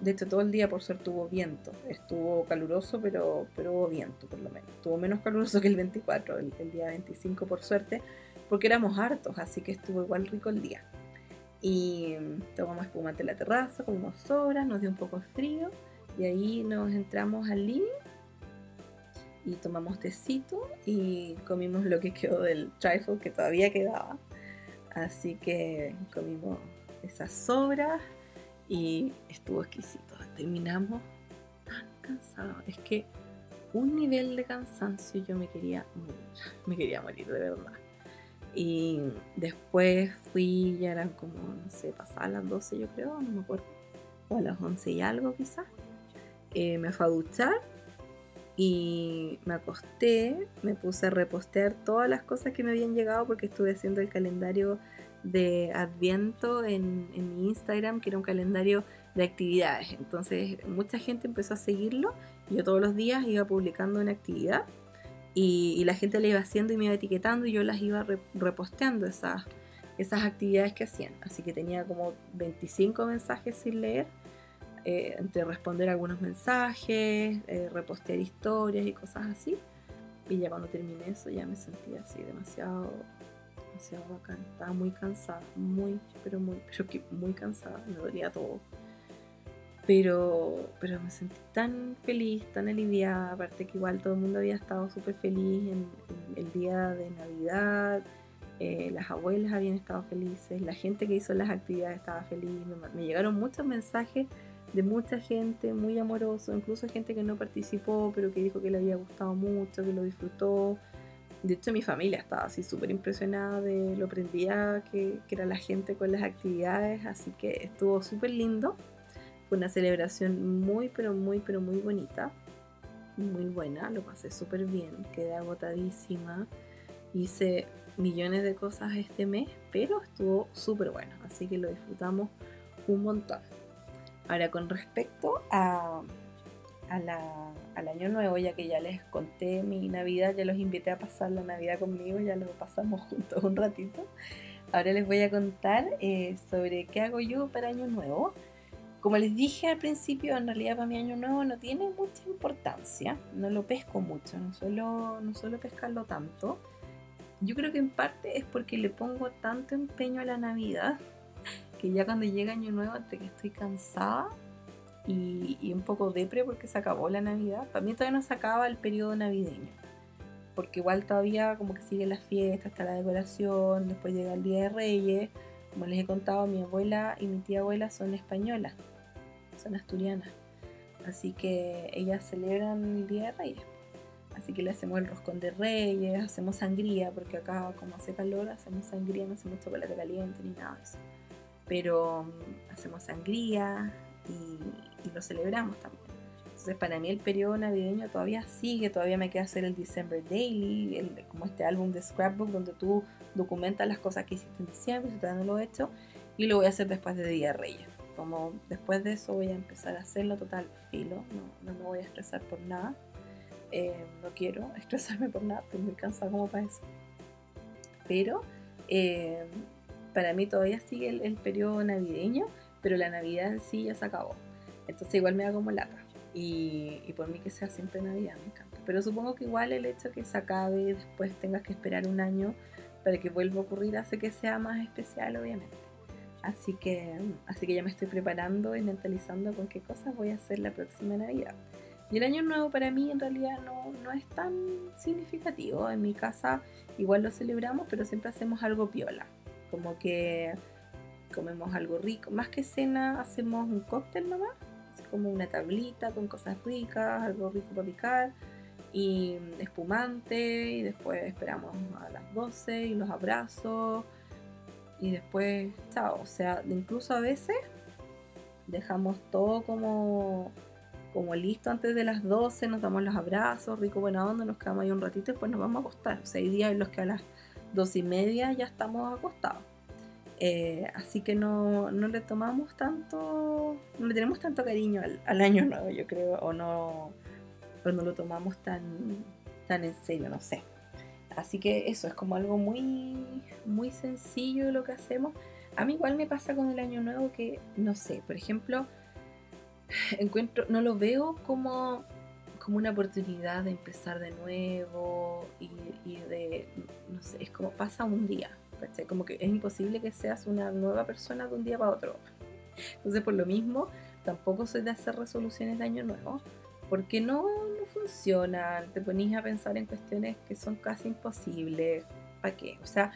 de, hecho, todo el día por suerte tuvo viento. Estuvo caluroso, pero, pero hubo viento por lo menos. Estuvo menos caluroso que el 24, el, el día 25 por suerte, porque éramos hartos, así que estuvo igual rico el día. Y tomamos espumante en la terraza, comimos sobras, nos dio un poco de frío y ahí nos entramos al living y tomamos tecito y comimos lo que quedó del trifle que todavía quedaba. Así que comimos esas sobras y estuvo exquisito. Terminamos tan cansados. Es que un nivel de cansancio yo me quería morir. Me quería morir de verdad. Y después fui, ya eran como, no sé, pasadas las 12 yo creo, no me acuerdo. O a las 11 y algo quizás. Eh, me fue a duchar y me acosté, me puse a repostear todas las cosas que me habían llegado porque estuve haciendo el calendario de Adviento en, mi Instagram, que era un calendario de actividades. Entonces mucha gente empezó a seguirlo. Yo todos los días iba publicando una actividad y, la gente le iba haciendo y me iba etiquetando y yo las iba reposteando esas, esas actividades que hacían. Así que tenía como 25 mensajes sin leer eh, entre responder algunos mensajes, eh, repostear historias y cosas así. Y ya cuando terminé eso ya me sentía así demasiado, Estaba muy cansada, muy, pero muy, pero que muy cansada, me dolía todo. Pero, pero me sentí tan feliz, tan aliviada, aparte que igual todo el mundo había estado súper feliz en, el día de Navidad, eh, las abuelas habían estado felices, la gente que hizo las actividades estaba feliz, me llegaron muchos mensajes de mucha gente muy amoroso, incluso gente que no participó, pero que dijo que le había gustado mucho, que lo disfrutó. De hecho, mi familia estaba así súper impresionada de lo prendida que, que, era la gente con las actividades, así que estuvo súper lindo. Fue una celebración muy, pero muy, pero muy bonita, muy buena, lo pasé súper bien, quedé agotadísima, hice millones de cosas este mes, pero estuvo súper bueno, así que lo disfrutamos un montón. Ahora, con respecto a, al año nuevo, ya que ya les conté mi Navidad, ya los invité a pasar la Navidad conmigo, ya lo pasamos juntos un ratito. Ahora les voy a contar eh, sobre qué hago yo para año nuevo. Como les dije al principio, en realidad para mi año nuevo no tiene mucha importancia, no lo pesco mucho, no suelo, no suelo pescarlo tanto. Yo creo que en parte es porque le pongo tanto empeño a la Navidad que ya cuando llega Año Nuevo, entre que estoy cansada y, un poco depre porque se acabó la Navidad, para mí todavía no se acaba el periodo navideño, porque igual todavía como que sigue la fiesta, está la decoración, después llega el Día de Reyes, como les he contado, mi abuela y mi tía abuela son españolas, son asturianas, así que ellas celebran el Día de Reyes. Así que le hacemos el roscón de reyes, hacemos sangría, porque acá como hace calor, hacemos sangría, no hacemos chocolate caliente ni nada de eso. Pero mm, hacemos sangría y, lo celebramos también. Entonces para mí el periodo navideño todavía sigue, todavía me queda hacer el December Daily, como este álbum de Scrapbook donde tú documentas las cosas que hiciste en diciembre, si todavía no lo he hecho, y lo voy a hacer después de Día Reyes. Como después de eso voy a empezar a hacerlo total filo, no, no me voy a estresar por nada. Eh, no quiero estresarme por nada, estoy muy cansada como para eso. Pero eh, para mí todavía sigue el, periodo navideño, pero la Navidad en sí ya se acabó. Entonces igual me da como lata. Y, y, por mí que sea siempre Navidad, me encanta. Pero supongo que igual el hecho que se acabe y después tengas que esperar un año para que vuelva a ocurrir hace que sea más especial, obviamente. Así que, así que ya me estoy preparando y mentalizando con qué cosas voy a hacer la próxima Navidad. Y el año nuevo para mí en realidad no, no es tan significativo. En mi casa igual lo celebramos, pero siempre hacemos algo piola como que comemos algo rico. Más que cena, hacemos un cóctel nomás, como una tablita con cosas ricas, algo rico para picar y espumante y después esperamos a las 12 y los abrazos y después chao, o sea, incluso a veces dejamos todo como como listo antes de las 12, nos damos los abrazos, rico buena onda, nos quedamos ahí un ratito y después nos vamos a acostar. O sea, hay días en los que a las dos y media ya estamos acostados. Eh, así que no, no, le tomamos tanto, no le tenemos tanto cariño al, año nuevo, yo creo, o no, no lo tomamos tan, tan en serio, no sé. Así que eso es como algo muy, muy sencillo lo que hacemos. A mí igual me pasa con el año nuevo que, no sé, por ejemplo, encuentro, no lo veo como, como una oportunidad de empezar de nuevo y, y de, no sé, es como pasa un día, Como que es imposible que seas una nueva persona de un día para otro. Entonces, por lo mismo, tampoco soy de hacer resoluciones de año nuevo, porque no, no funcionan. Te ponís a pensar en cuestiones que son casi imposibles. ¿Para qué? O sea,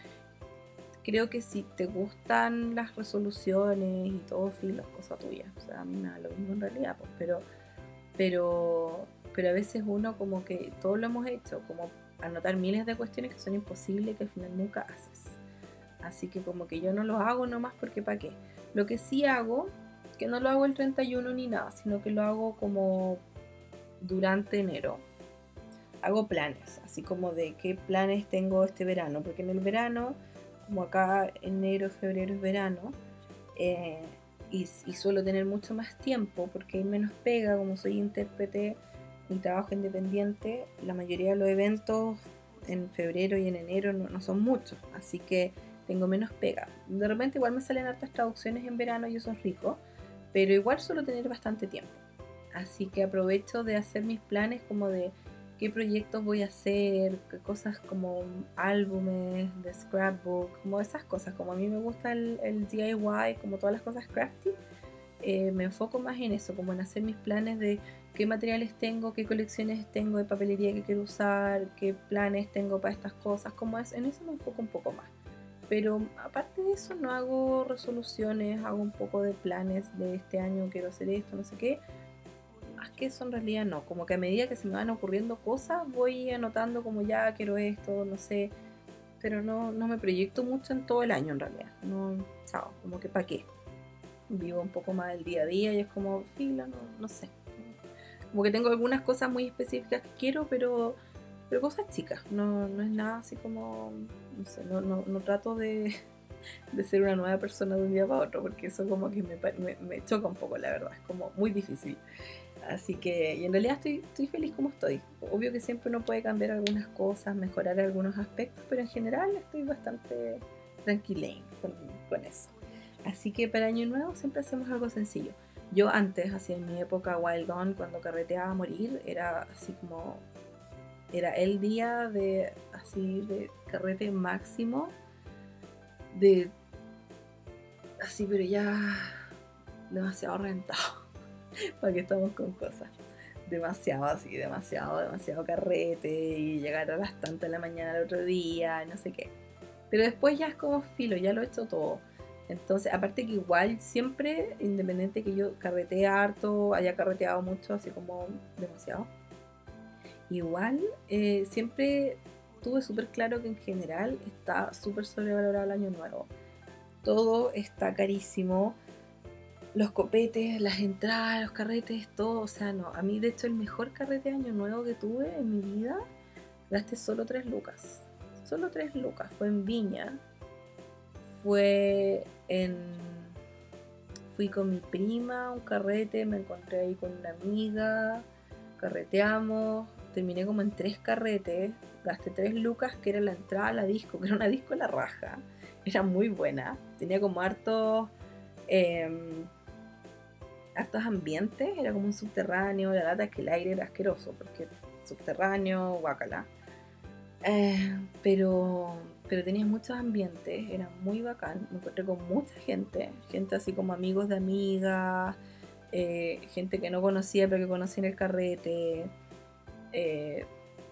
creo que si te gustan las resoluciones y todo, filo, es cosa tuya. O sea, a mí me da lo mismo en realidad, pues, pero, pero, pero a veces uno como que todo lo hemos hecho, como anotar miles de cuestiones que son imposibles que al final nunca haces. Así que como que yo no lo hago nomás porque para qué. Lo que sí hago, que no lo hago el 31 ni nada, sino que lo hago como durante enero. Hago planes, así como de qué planes tengo este verano, porque en el verano, como acá enero, febrero es verano, eh, y, y, suelo tener mucho más tiempo porque hay menos pega, como soy intérprete y trabajo independiente, la mayoría de los eventos en febrero y en enero no, no son muchos, así que tengo menos pega. De repente igual me salen hartas traducciones en verano y eso es rico, pero igual suelo tener bastante tiempo. Así que aprovecho de hacer mis planes como de qué proyectos voy a hacer, qué cosas como álbumes de scrapbook, como esas cosas. Como a mí me gusta el, DIY, como todas las cosas crafty, eh, me enfoco más en eso, como en hacer mis planes de qué materiales tengo, qué colecciones tengo de papelería que quiero usar, qué planes tengo para estas cosas, como es, en eso me enfoco un poco más. Pero aparte de eso no hago resoluciones, hago un poco de planes de este año, quiero hacer esto, no sé qué. Más que eso en realidad no, como que a medida que se me van ocurriendo cosas voy anotando como ya quiero esto, no sé. Pero no, no me proyecto mucho en todo el año en realidad. No, chao, como que para qué. Vivo un poco más del día a día y es como, fila, no, no sé. Como que tengo algunas cosas muy específicas que quiero, pero pero cosas chicas, no, no es nada así como, no sé, no, no, no trato de, de, ser una nueva persona de un día para otro, porque eso como que me, me, me, choca un poco, la verdad, es como muy difícil. Así que, y en realidad estoy, estoy feliz como estoy. Obvio que siempre uno puede cambiar algunas cosas, mejorar algunos aspectos, pero en general estoy bastante tranquila con, con eso. Así que para Año Nuevo siempre hacemos algo sencillo. Yo antes, así en mi época Wild On, cuando carreteaba a morir, era así como era el día de así de carrete máximo de así pero ya demasiado rentado para que estamos con cosas. Demasiado así demasiado demasiado carrete y llegar a las tantas de la mañana el otro día no sé qué. Pero después ya es como filo ya lo he hecho todo. Entonces aparte que igual siempre independiente que yo carretee harto haya carreteado mucho así como demasiado Igual, eh, siempre tuve súper claro que en general está súper sobrevalorado el año nuevo. Todo está carísimo. Los copetes, las entradas, los carretes, todo. O sea, no. A mí, de hecho, el mejor carrete de año nuevo que tuve en mi vida, gasté solo 3 lucas. Solo 3 lucas. Fue en Viña. Fue en. Fui con mi prima un carrete, me encontré ahí con una amiga, carreteamos, terminé como en tres carretes, gasté tres lucas, que era la entrada a la disco, que era una disco en la raja, era muy buena, tenía como hartos, eh, hartos ambientes, era como un subterráneo, la lata que el aire era asqueroso, porque subterráneo, guacala. Eh, pero, pero tenía muchos ambientes, era muy bacán, me encontré con mucha gente, gente así como amigos de amigas, eh, gente que no conocía pero que conocí en el carrete, eh,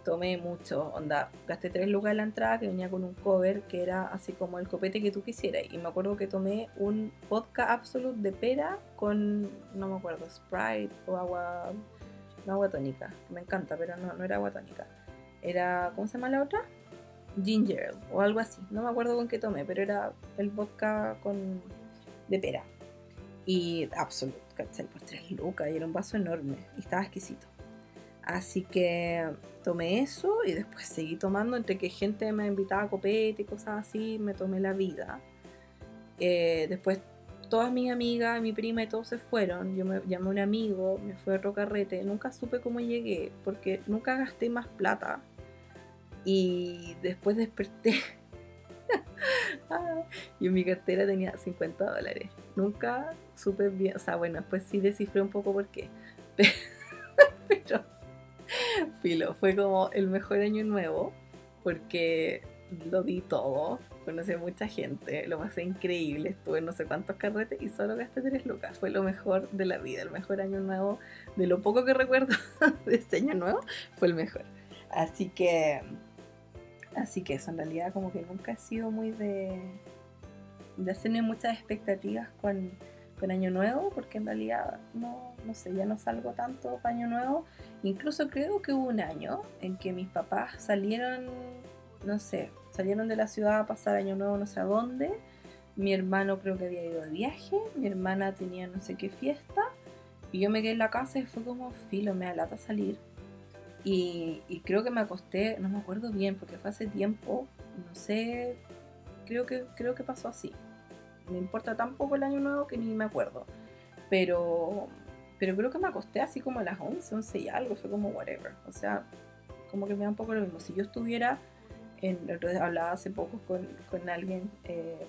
tomé mucho, onda, gasté tres lucas en la entrada que venía con un cover que era así como el copete que tú quisieras. Y me acuerdo que tomé un vodka absolute de pera con, no me acuerdo, Sprite o agua, no agua tónica, me encanta, pero no, no era agua tónica. Era, ¿cómo se llama la otra? Ginger o algo así, no me acuerdo con qué tomé, pero era el vodka con de pera. Y absolute, ¿cachai? Por tres lucas y era un vaso enorme y estaba exquisito. Así que tomé eso y después seguí tomando, entre que gente me invitaba a copete y cosas así, me tomé la vida. Eh, después todas mis amigas, mi prima y todos se fueron. Yo me llamé a un amigo, me fui a otro carrete. Nunca supe cómo llegué porque nunca gasté más plata. Y después desperté. y en mi cartera tenía 50 dólares. Nunca supe bien. O sea, bueno, pues sí descifré un poco por qué. Pero, filo, fue como el mejor año nuevo porque lo di todo conocí a mucha gente, lo pasé increíble, estuve en no sé cuántos carretes y solo gasté tres lucas. Fue lo mejor de la vida, el mejor año nuevo, de lo poco que recuerdo de este año nuevo, fue el mejor. Así que, así que eso, en realidad como que nunca he sido muy de, de hacerme muchas expectativas con, con Año Nuevo, porque en realidad no, no sé, ya no salgo tanto para Año Nuevo. Incluso creo que hubo un año en que mis papás salieron, no sé, salieron de la ciudad a pasar año nuevo no sé a dónde. Mi hermano creo que había ido de viaje, mi hermana tenía no sé qué fiesta. Y yo me quedé en la casa y fue como filo, me alata salir. Y, creo que me acosté, no me acuerdo bien porque fue hace tiempo, no sé, creo que, creo que pasó así. Me importa tan poco el año nuevo que ni me acuerdo. Pero, pero creo que me acosté así como a las 11, 11 y algo, fue como whatever. O sea, como que me da un poco lo mismo. Si yo estuviera en, hablaba hace poco con, con alguien, eh,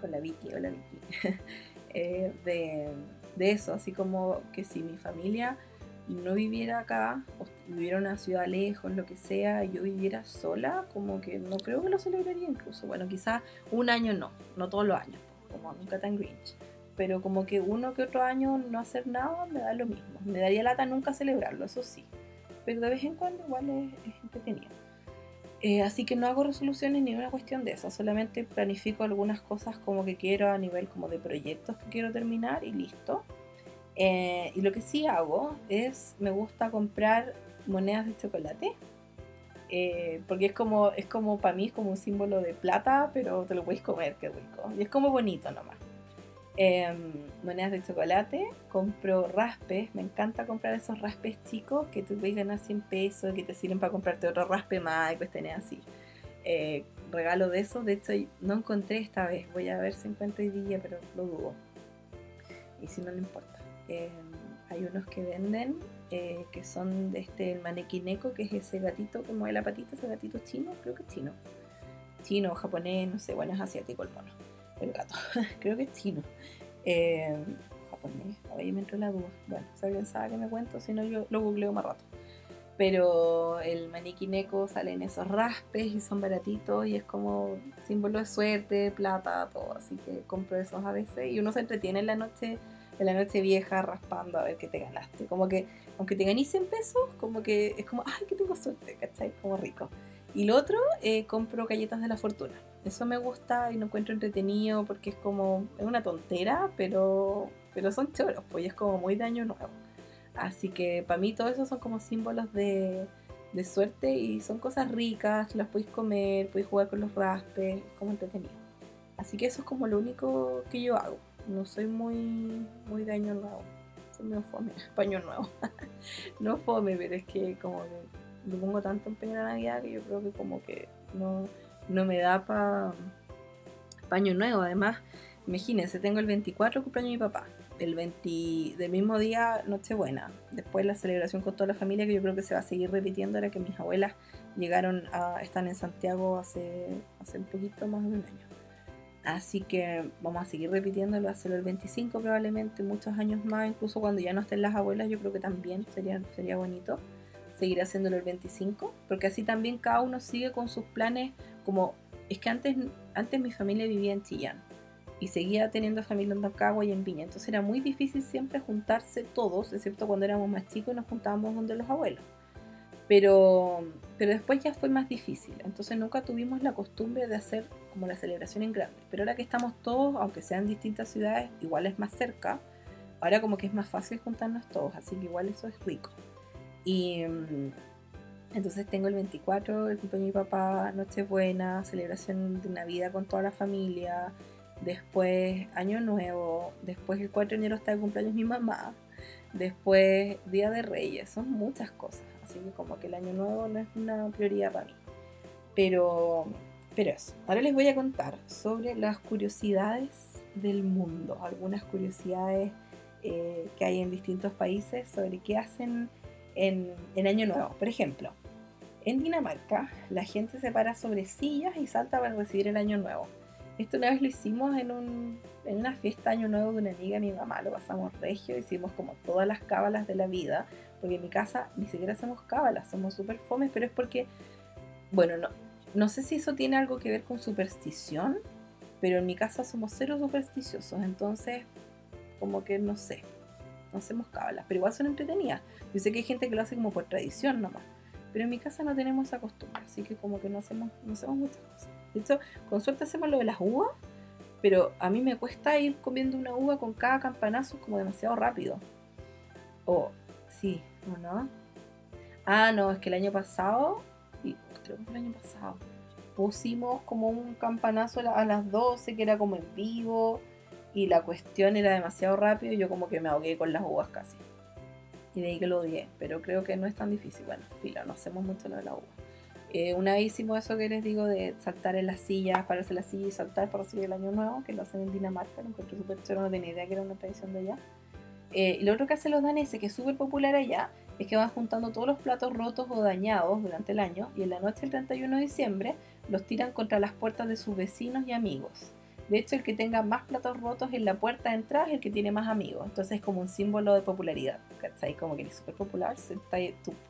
con la Vicky, la Vicky, eh, de, de, eso, así como que si mi familia no viviera acá, o viviera en una ciudad lejos, lo que sea, yo viviera sola, como que no creo que lo celebraría incluso. Bueno, quizás un año no, no todos los años, como nunca tan Grinch. Pero como que uno que otro año no hacer nada me da lo mismo. Me daría lata nunca celebrarlo, eso sí. Pero de vez en cuando igual es entretenido. Eh, así que no hago resoluciones ni una cuestión de eso, solamente planifico algunas cosas como que quiero a nivel como de proyectos que quiero terminar y listo. Eh, y lo que sí hago es, me gusta comprar monedas de chocolate, eh, porque es como, es como para mí es como un símbolo de plata, pero te lo puedes comer, qué rico. Y es como bonito nomás. Em, monedas de chocolate, compro raspes, me encanta comprar esos raspes chicos que tú puedes ganar 100 pesos, que te sirven para comprarte otro raspe más y tenés así. Eh, regalo de eso, de hecho no encontré esta vez, voy a ver si encuentro hoy día, pero lo dudo. Y si no, le importa. Em, hay unos que venden eh, que son de este manequineco, que es ese gatito como de la patita, ese gatito chino, creo que es chino. Chino, japonés, no sé, bueno, es asiático el mono el gato, creo que es chino. Eh, japonés, ahí me entró la duda. Bueno, si sabe que me cuento, si no yo lo googleo más rato. Pero el maniquí neko sale en esos raspes y son baratitos y es como símbolo de suerte, plata, todo. Así que compro esos a veces y uno se entretiene en la noche, en la noche vieja raspando a ver qué te ganaste. Como que, aunque te ganes 100 pesos, como que es como, ay, que tengo suerte, ¿cachai? Como rico. Y lo otro, eh, compro galletas de la fortuna. Eso me gusta y lo encuentro entretenido porque es como, es una tontera, pero, pero son choros, pues es como muy de año nuevo. Así que para mí todo eso son como símbolos de, de suerte y son cosas ricas, las podéis comer, podéis jugar con los raspes, como entretenido. Así que eso es como lo único que yo hago. No soy muy, muy de año nuevo. Soy medio fome, paño nuevo. no fome, pero es que como que le pongo tanto empeño a la Navidad que yo creo que como que no no me da para paño nuevo. Además, imagínense, tengo el 24 cumpleaños de mi papá, el 20 del mismo día Nochebuena, después la celebración con toda la familia que yo creo que se va a seguir repitiendo, era que mis abuelas llegaron a estar en Santiago hace, hace un poquito más de un año. Así que vamos a seguir repitiéndolo, hacerlo el 25 probablemente, muchos años más, incluso cuando ya no estén las abuelas, yo creo que también sería, sería bonito seguir haciéndolo el 25, porque así también cada uno sigue con sus planes como es que antes, antes mi familia vivía en Chillán y seguía teniendo familia en Tacagua y en Viña, entonces era muy difícil siempre juntarse todos, excepto cuando éramos más chicos y nos juntábamos donde los abuelos. Pero, pero después ya fue más difícil, entonces nunca tuvimos la costumbre de hacer como la celebración en grande. Pero ahora que estamos todos, aunque sean distintas ciudades, igual es más cerca, ahora como que es más fácil juntarnos todos, así que igual eso es rico. Y, mm, entonces tengo el 24, el cumpleaños de mi papá, Nochebuena, celebración de Navidad con toda la familia, después Año Nuevo, después el 4 de enero está el cumpleaños de mi mamá, después Día de Reyes, son muchas cosas, como que el Año Nuevo no es una prioridad para mí. Pero, pero eso, ahora les voy a contar sobre las curiosidades del mundo, algunas curiosidades eh, que hay en distintos países sobre qué hacen en, Año Nuevo. Por ejemplo, en Dinamarca la gente se para sobre sillas y salta para recibir el Año Nuevo. Esto una vez lo hicimos en, un, en una fiesta Año Nuevo de una amiga mi mamá, lo pasamos regio, hicimos como todas las cábalas de la vida, porque en mi casa ni siquiera hacemos cábalas, somos súper fomes, pero es porque, bueno, no, no sé si eso tiene algo que ver con superstición, pero en mi casa somos cero supersticiosos, entonces como que no sé, no hacemos cábalas, pero igual son entretenidas. Yo sé que hay gente que lo hace como por tradición nomás, pero en mi casa no tenemos esa costumbre, así que como que no hacemos, no hacemos muchas cosas. De hecho, con suerte hacemos lo de las uvas, pero a mí me cuesta ir comiendo una uva con cada campanazo como demasiado rápido. O, sí, ¿o no? Ah, no, es que el año pasado creo que el año pasado, pusimos como un campanazo a las 12 que era como en vivo y la cuestión era demasiado rápido y yo como que me ahogué con las uvas casi. Y de ahí que lo odié, pero creo que no es tan difícil. Bueno, fila, no hacemos mucho lo de la uva. Eh, una vez hicimos eso que les digo de saltar en las sillas, pararse en la silla y saltar para recibir el año nuevo, que lo hacen en Dinamarca, lo encontré súper chévere, no tenía idea que era una tradición de allá. Eh, y lo otro que hacen los daneses, que es súper popular allá, es que van juntando todos los platos rotos o dañados durante el año y en la noche del 31 de diciembre los tiran contra las puertas de sus vecinos y amigos. De hecho, el que tenga más platos rotos en la puerta de entrada es el que tiene más amigos. Entonces es como un símbolo de popularidad. ¿Cachai? Como que eres súper popular,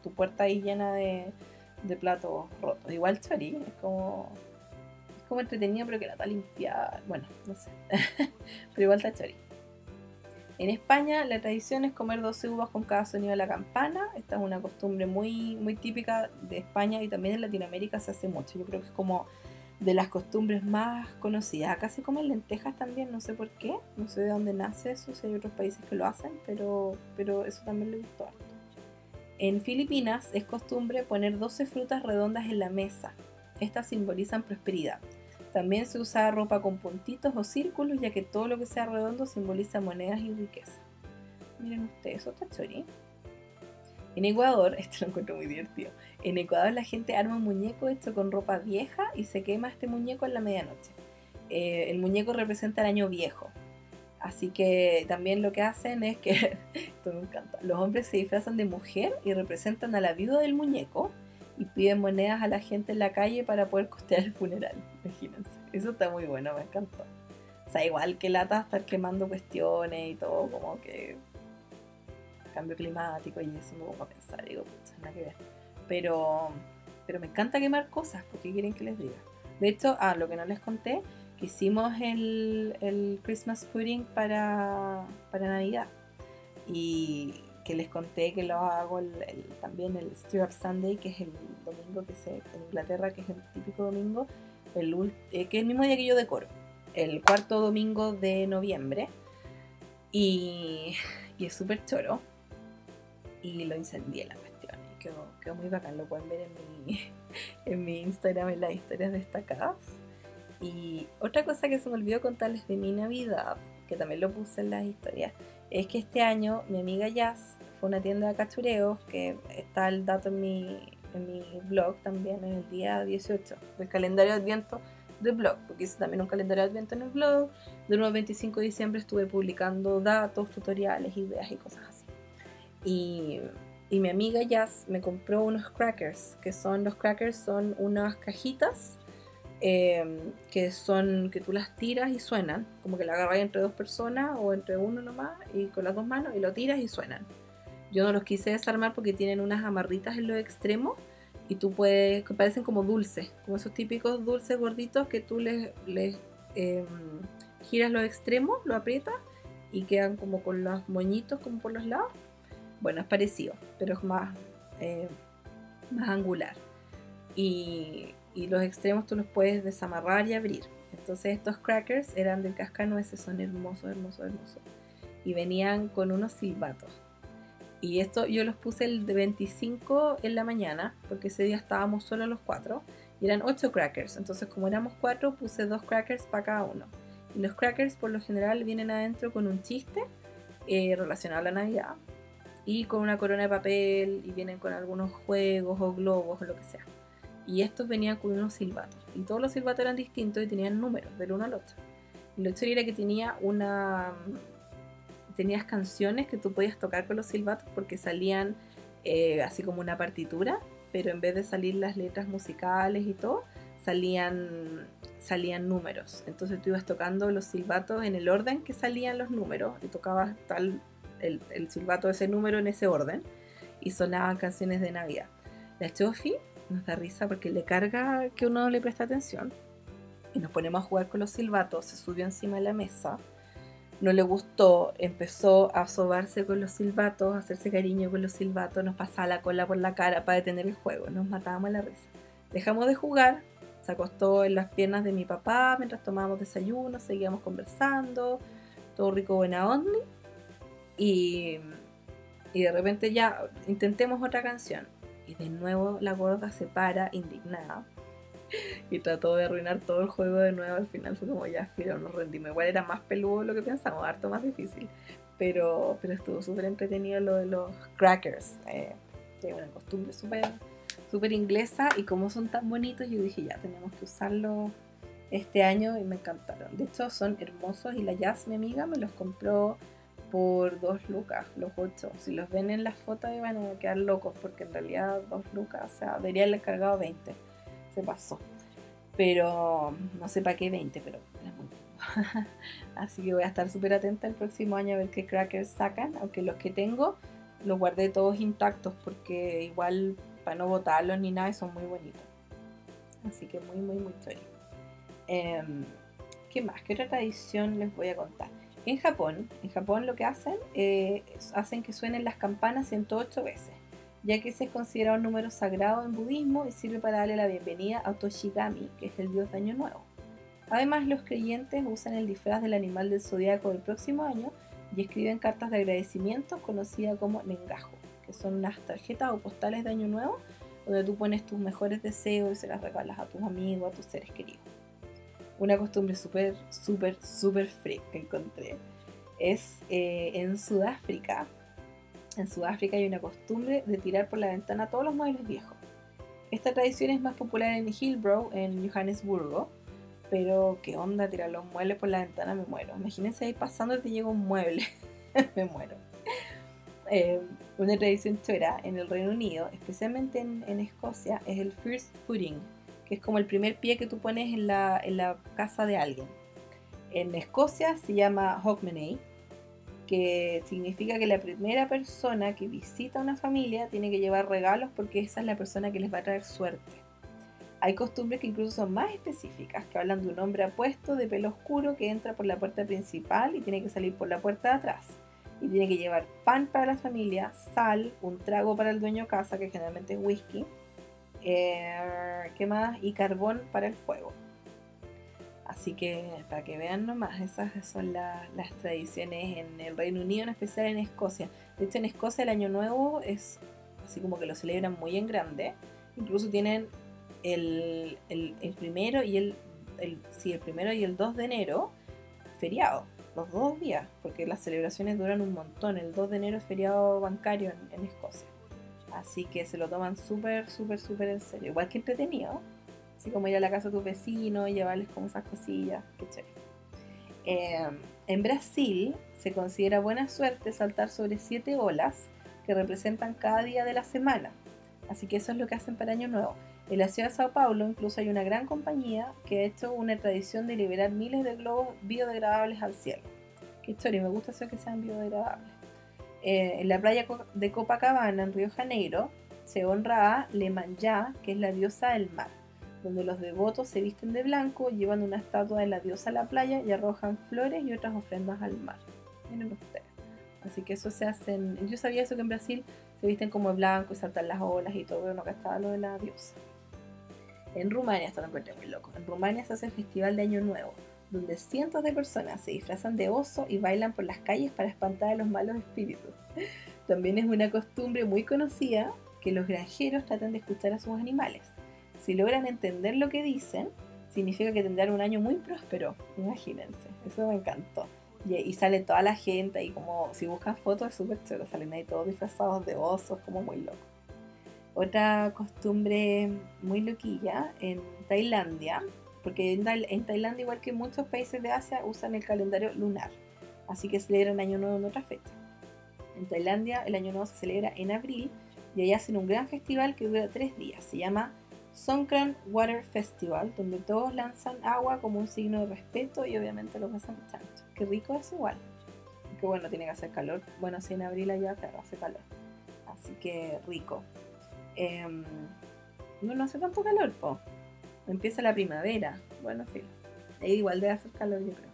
tu, puerta ahí llena de, platos rotos. Igual Chori, es como, es como entretenido, pero que la está limpiar. Bueno, no sé. pero igual está Chori. En España la tradición es comer 12 uvas con cada sonido de la campana. Esta es una costumbre muy, muy típica de España y también en Latinoamérica se hace mucho. Yo creo que es como de las costumbres más conocidas. Acá se comen lentejas también, no sé por qué, no sé de dónde nace eso, si hay otros países que lo hacen, pero, pero eso también le gustó harto. En Filipinas es costumbre poner 12 frutas redondas en la mesa. Estas simbolizan prosperidad. También se usa ropa con puntitos o círculos, ya que todo lo que sea redondo simboliza monedas y riqueza. Miren ustedes, está chori. En Ecuador, esto lo encuentro muy divertido. En Ecuador la gente arma un muñeco hecho con ropa vieja y se quema este muñeco en la medianoche. Eh, el muñeco representa el año viejo. Así que también lo que hacen es que, esto me encanta, los hombres se disfrazan de mujer y representan a la viuda del muñeco y piden monedas a la gente en la calle para poder costear el funeral. Imagínense. Eso está muy bueno, me encantó. O sea, igual que lata estar quemando cuestiones y todo, como que cambio climático y eso me pongo a pensar, digo, pucha, nada que ver. Pero, pero me encanta quemar cosas, porque quieren que les diga. De hecho, ah, lo que no les conté, que hicimos el, el Christmas pudding para, para Navidad. Y que les conté que lo hago también el Stir Sunday, que es el domingo que se en Inglaterra, que es el típico domingo, el, eh, que es el mismo día que yo decoro, el cuarto domingo de noviembre. Y, y es súper choro. Y lo incendié la cuestión. Y quedó, quedó, muy bacán. Lo pueden ver en mi, en mi Instagram en las historias destacadas. Y otra cosa que se me olvidó contarles de mi Navidad, que también lo puse en las historias, es que este año mi amiga Jazz fue una tienda de cachureos, que está el dato en mi, en mi blog también, en el día 18, el calendario de Adviento del blog, porque hice también un calendario de Adviento en el blog. Del 1 25 de diciembre estuve publicando datos, tutoriales, ideas y cosas así. Y, y mi amiga Jazz me compró unos crackers, que son los crackers, son unas cajitas Em, que son que tú las tiras y suenan, como que la agarras entre dos personas o entre uno nomás y con las dos manos y lo tiras y suenan. Yo no los quise desarmar porque tienen unas amarritas en los extremos y tú puedes, que parecen como dulces, como esos típicos dulces gorditos que tú les, les em, giras los extremos, lo aprietas y quedan como con los moñitos como por los lados. Bueno, es parecido, pero es más, eh, más angular. Y y los extremos tú los puedes desamarrar y abrir. Entonces estos crackers eran del cascanueces, son hermosos, hermosos, hermosos. Y venían con unos silbatos. Y esto yo los puse el de 25 en la mañana, porque ese día estábamos solo los cuatro. Y eran 8 crackers. Entonces como éramos cuatro, puse dos crackers para cada uno. Y los crackers por lo general vienen adentro con un chiste eh, relacionado a la Navidad. Y con una corona de papel y vienen con algunos juegos o globos o lo que sea y estos venían con unos silbatos. Y todos los silbatos eran distintos y tenían números del uno al otro. Y la historia era que tenía una. Tenías canciones que tú podías tocar con los silbatos porque salían eh, así como una partitura, pero en vez de salir las letras musicales y todo, salían, salían números. Entonces tú ibas tocando los silbatos en el orden que salían los números y tocabas tal el, el silbato de ese número en ese orden y sonaban canciones de Navidad. La Chofi nos da risa porque le carga que uno le presta atención y nos ponemos a jugar con los silbatos, se subió encima de la mesa, no le gustó, empezó a sobarse con los silbatos, a hacerse cariño con los silbatos, nos pasaba la cola por la cara para detener el juego, nos matábamos la risa. Dejamos de jugar, se acostó en las piernas de mi papá mientras tomábamos desayuno, seguíamos conversando, todo rico, buena onda. Y, y de repente ya intentemos otra canción. Y de nuevo la gorda se para, indignada. Y trató de arruinar todo el juego de nuevo. Al final fue como ya, filo, nos rendimos. Igual era más peludo lo que pensamos, harto más difícil. Pero, pero estuvo súper entretenido lo de los crackers. Eh, que una costumbre súper super inglesa. Y como son tan bonitos, yo dije, ya, tenemos que usarlos este año. Y me encantaron. De hecho, son hermosos. Y la Jazz, mi amiga, me los compró por dos lucas, los ocho. Si los ven en las fotos van a quedar locos porque en realidad dos lucas, o sea, debería haberle cargado 20. Se pasó. Pero no sé para qué 20, pero Así que voy a estar súper atenta el próximo año a ver qué crackers sacan, aunque los que tengo los guardé todos intactos porque igual para no botarlos ni nada son muy bonitos. Así que muy, muy, muy chévere. Em, ¿Qué más? ¿Qué otra tradición les voy a contar? En Japón, en Japón lo que hacen eh, hacen que suenen las campanas 108 veces, ya que ese es considerado un número sagrado en budismo y sirve para darle la bienvenida a Toshigami, que es el dios de Año Nuevo. Además, los creyentes usan el disfraz del animal del zodiaco del próximo año y escriben cartas de agradecimiento conocidas como nengajo, que son las tarjetas o postales de Año Nuevo, donde tú pones tus mejores deseos y se las regalas a tus amigos, a tus seres queridos una costumbre súper, súper, súper freak que encontré. Es eh, en Sudáfrica. En Sudáfrica hay una costumbre de tirar por la ventana todos los muebles viejos. Esta tradición es más popular en Hillbrow, en Johannesburgo. Pero qué onda tirar los muebles por la ventana, me muero. Imagínense ahí pasando y te llega un mueble. me muero. Eh, una tradición chora en el Reino Unido, especialmente en, Escocia, es el first footing que es como el primer pie que tú pones en la, en la casa de alguien. En Escocia se llama Hogmanay, que significa que la primera persona que visita una familia tiene que llevar regalos porque esa es la persona que les va a traer suerte. Hay costumbres que incluso son más específicas, que hablan de un hombre apuesto de pelo oscuro que entra por la puerta principal y tiene que salir por la puerta de atrás. Y tiene que llevar pan para la familia, sal, un trago para el dueño de casa, que generalmente es whisky, eh, ¿Qué más? Y carbón para el fuego. Así que para que vean nomás, esas son las tradiciones en el Reino Unido, en especial en Escocia. De hecho, en Escocia el Año Nuevo es así como que lo celebran muy en grande. Incluso tienen el, primero y el, el, el primero y el 2 de enero feriado, los dos días, porque las celebraciones duran un montón. El 2 de enero es feriado bancario en Escocia. Así que se lo toman súper, súper, súper en serio. Igual que entretenido. Así como ir a la casa de tus vecinos y llevarles como esas cosillas. Qué chévere. Em, en Brasil se considera buena suerte saltar sobre siete olas que representan cada día de la semana. Así que eso es lo que hacen para Año Nuevo. En la ciudad de Sao Paulo incluso hay una gran compañía que ha hecho una tradición de liberar miles de globos biodegradables al cielo. Qué historia, me gusta eso que sean biodegradables. Eh, en la playa de Copacabana, en Río Janeiro, se honra a Lemanyá, que es la diosa del mar, donde los devotos se visten de blanco, llevan una estatua de la diosa a la playa y arrojan flores y otras ofrendas al mar. Miren ustedes. Así que eso se hace Yo sabía eso que en Brasil se visten como blanco y saltan las olas y todo, pero no estaba lo de la diosa. En Rumania, esto lo encuentro muy loco, en Rumania se hace el Festival de Año Nuevo, donde cientos de personas se disfrazan de oso y bailan por las calles para espantar a los malos espíritus. También es una costumbre muy conocida que los granjeros tratan de escuchar a sus animales. Si logran entender lo que dicen, significa que tendrán un año muy próspero. Imagínense, eso me encantó. Y, sale toda la gente y como si buscan fotos es súper chulo, salen ahí todos disfrazados de osos, como muy locos. Otra costumbre muy loquilla en Tailandia, porque en, Tailandia, igual que en muchos países de Asia, usan el calendario lunar, así que celebran Año Nuevo en otra fecha. En Tailandia el Año Nuevo se celebra en abril y ahí hacen un gran festival que dura tres días. Se llama Songkran Water Festival, donde todos lanzan agua como un signo de respeto y obviamente lo pasan chancho. Qué rico es igual. Que bueno, tiene que hacer calor. Bueno, si en abril allá, claro, hace calor. Así que rico. Em, no, no hace tanto calor, po. Empieza la primavera. Bueno, sí. Ahí igual debe hacer calor, yo creo.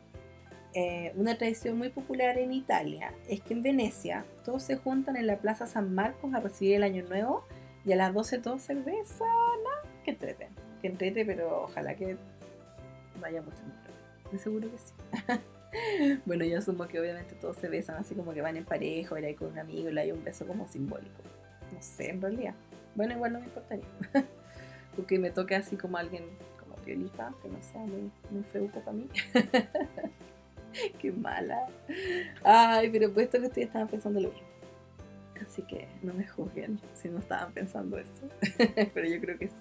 Eh, una tradición muy popular en Italia es que en Venecia todos se juntan en la Plaza San Marcos a recibir el Año Nuevo y a las 12 todos cerveza. ¿no? Que entrete. Que entrete, pero ojalá que vaya mucho mejor. De seguro que sí. bueno, yo asumo que obviamente todos se besan así como que van en pareja, o ir ahí con un amigo y le hay un beso como simbólico. No sé, en realidad. Bueno, igual no me importaría. Porque me toque así como alguien como violita, que no sea muy, muy feuco para mí. Qué mala. Ay, pero puesto que ustedes estaban pensando lo mismo. Así que no me juzguen si no estaban pensando eso. pero yo creo que sí.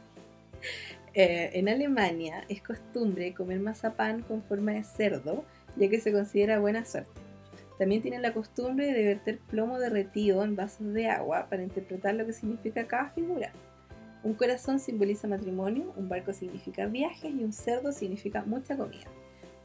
Eh, en Alemania es costumbre comer mazapán con forma de cerdo, ya que se considera buena suerte. También tienen la costumbre de verter plomo derretido en vasos de agua para interpretar lo que significa cada figura. Un corazón simboliza matrimonio, un barco significa viajes y un cerdo significa mucha comida.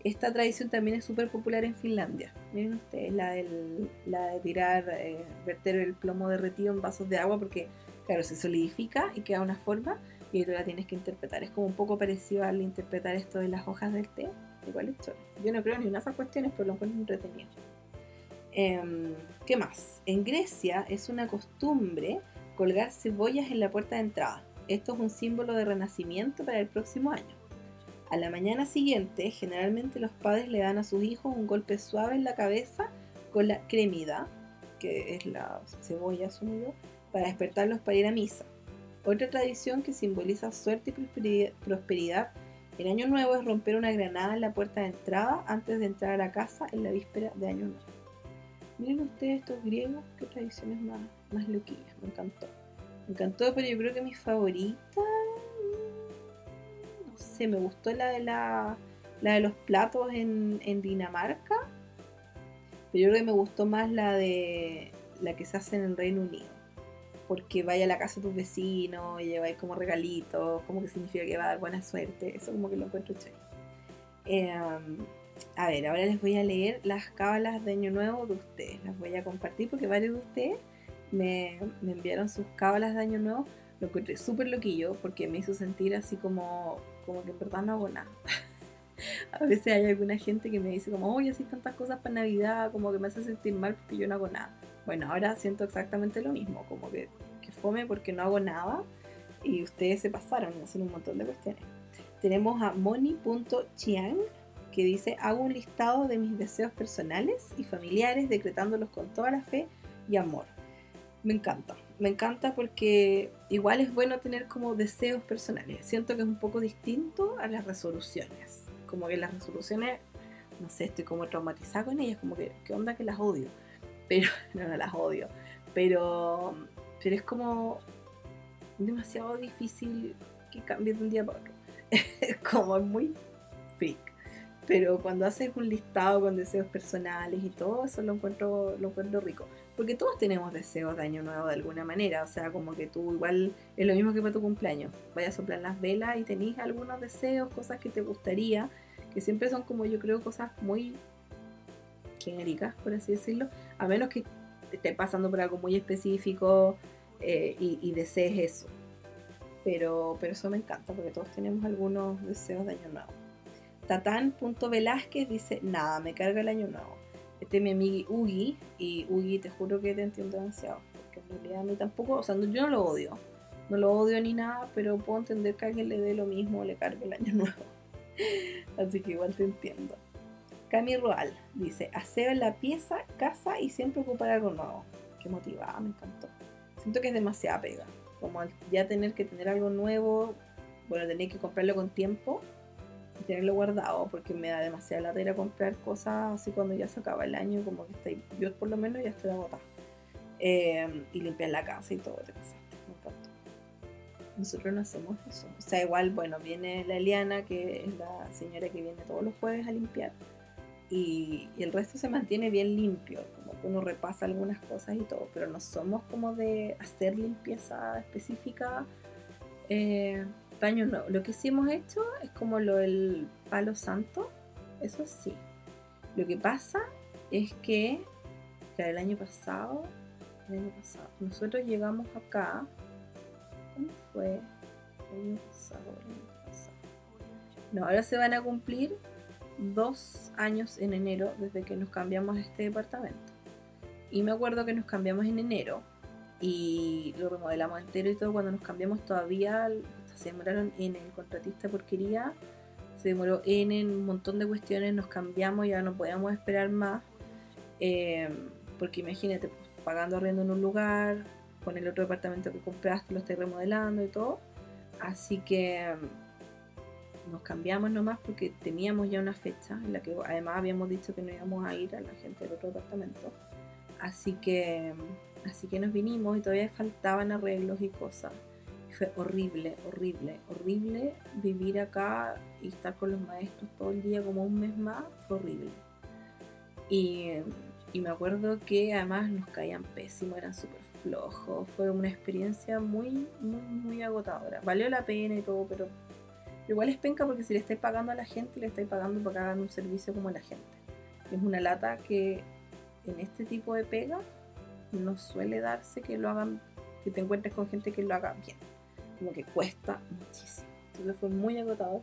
Esta tradición también es súper popular en Finlandia. Miren ustedes, la, de tirar, eh, verter el plomo derretido en vasos de agua porque, claro, se solidifica y queda una forma y tú la tienes que interpretar. Es como un poco parecido al interpretar esto de las hojas del té. Igual hecho. Yo no creo ni en esas cuestiones, pero lo encuentro entretenido. Em, ¿Qué más? En Grecia es una costumbre colgar cebollas en la puerta de entrada. Esto es un símbolo de renacimiento para el próximo año. A la mañana siguiente, generalmente los padres le dan a sus hijos un golpe suave en la cabeza con la cremida, que es la cebolla, asumo para despertarlos para ir a misa. Otra tradición que simboliza suerte y prosperidad en Año Nuevo es romper una granada en la puerta de entrada antes de entrar a la casa en la víspera de Año Nuevo. Miren ustedes estos griegos, qué tradiciones más, más loquillas, me encantó. Me encantó, pero yo creo que mi favorita, no sé, me gustó la de la, la de los platos en, Dinamarca, pero yo creo que me gustó más la de la que se hace en el Reino Unido. Porque vaya a la casa de tus vecinos y lleváis como regalitos, como que significa que va a dar buena suerte. Eso como que lo encuentro chévere. Eh, a ver, ahora les voy a leer las cábalas de Año Nuevo de ustedes. Las voy a compartir porque varios de ustedes me, enviaron sus cábalas de Año Nuevo. Lo encontré súper loquillo porque me hizo sentir así como, como que en verdad no hago nada. a veces hay alguna gente que me dice como, oye, así tantas cosas para Navidad, como que me hace sentir mal porque yo no hago nada. Bueno, ahora siento exactamente lo mismo, como que, que fome porque no hago nada y ustedes se pasaron y hacen un montón de cuestiones. Tenemos a moni.chiang que dice, hago un listado de mis deseos personales y familiares, decretándolos con toda la fe y amor. Me encanta, me encanta porque igual es bueno tener como deseos personales. Siento que es un poco distinto a las resoluciones. Como que las resoluciones, no sé, estoy como traumatizada con ellas, como que, ¿qué onda que las odio? Pero, no, no las odio. Pero, pero es como demasiado difícil que cambie de un día para otro. como es muy freak. Pero cuando haces un listado con deseos personales y todo, eso lo encuentro, lo encuentro rico. Porque todos tenemos deseos de año nuevo de alguna manera. O sea, como que tú igual es lo mismo que para tu cumpleaños. Vayas a soplar las velas y tenés algunos deseos, cosas que te gustaría, que siempre son como yo creo cosas muy genéricas, por así decirlo. A menos que estés pasando por algo muy específico eh, y, desees eso. Pero, pero eso me encanta porque todos tenemos algunos deseos de año nuevo. Tatán.velázquez dice, nada, me carga el año nuevo. Este es mi amigo Ugi, y Ugi te juro que te entiendo demasiado, porque en realidad a mí tampoco, o sea, yo no lo odio, no lo odio ni nada, pero puedo entender que a alguien le dé lo mismo, le cargue el año nuevo. Así que igual te entiendo. Cami Roal dice, aseo la pieza, casa y siempre ocupar algo nuevo. Qué motivada, me encantó. Siento que es demasiada pega. Como ya tener que tener algo nuevo, bueno, tener que comprarlo con tiempo, tenerlo guardado porque me da demasiada lata ir a comprar cosas así cuando ya se acaba el año, como que estoy, yo por lo menos ya estoy agotada. Eh, y limpiar la casa y todo, te pasaste. Nosotros no hacemos eso. O sea, igual, bueno, viene la Eliana, que es la señora que viene todos los jueves a limpiar. Y, y el resto se mantiene bien limpio, como que uno repasa algunas cosas y todo, pero no somos como de hacer limpieza específica. Eh, no. Lo que sí hemos hecho es como lo del palo santo, eso sí. Lo que pasa es que, el año pasado, el año pasado, nosotros llegamos acá ¿Cuándo fue? El año pasado, el año pasado. No, ahora se van a cumplir dos años en enero desde que nos cambiamos este departamento. Y me acuerdo que nos cambiamos en enero y lo remodelamos entero y todo. Cuando nos cambiamos todavía se demoraron en el contratista porquería, se demoró en, un montón de cuestiones, nos cambiamos, ya no podíamos esperar más. Eh, porque imagínate, pues, pagando arriendo en un lugar, con el otro departamento que compraste lo estoy remodelando y todo. Así que mm, nos cambiamos nomás porque teníamos ya una fecha en la que además habíamos dicho que no íbamos a ir a la gente del otro departamento. Así que, mm, así que nos vinimos y todavía faltaban arreglos y cosas. Fue horrible, horrible, horrible vivir acá y estar con los maestros todo el día como un mes más. Fue horrible. Y, me acuerdo que además nos caían pésimo, eran súper flojo. Fue una experiencia muy, muy, muy agotadora. Valió la pena y todo, pero igual es penca porque si le estáis pagando a la gente, le estáis pagando para que hagan un servicio como la gente. Es una lata que en este tipo de pega no suele darse que lo hagan, que te encuentres con gente que lo haga bien. Como que cuesta muchísimo. Entonces fue muy agotador.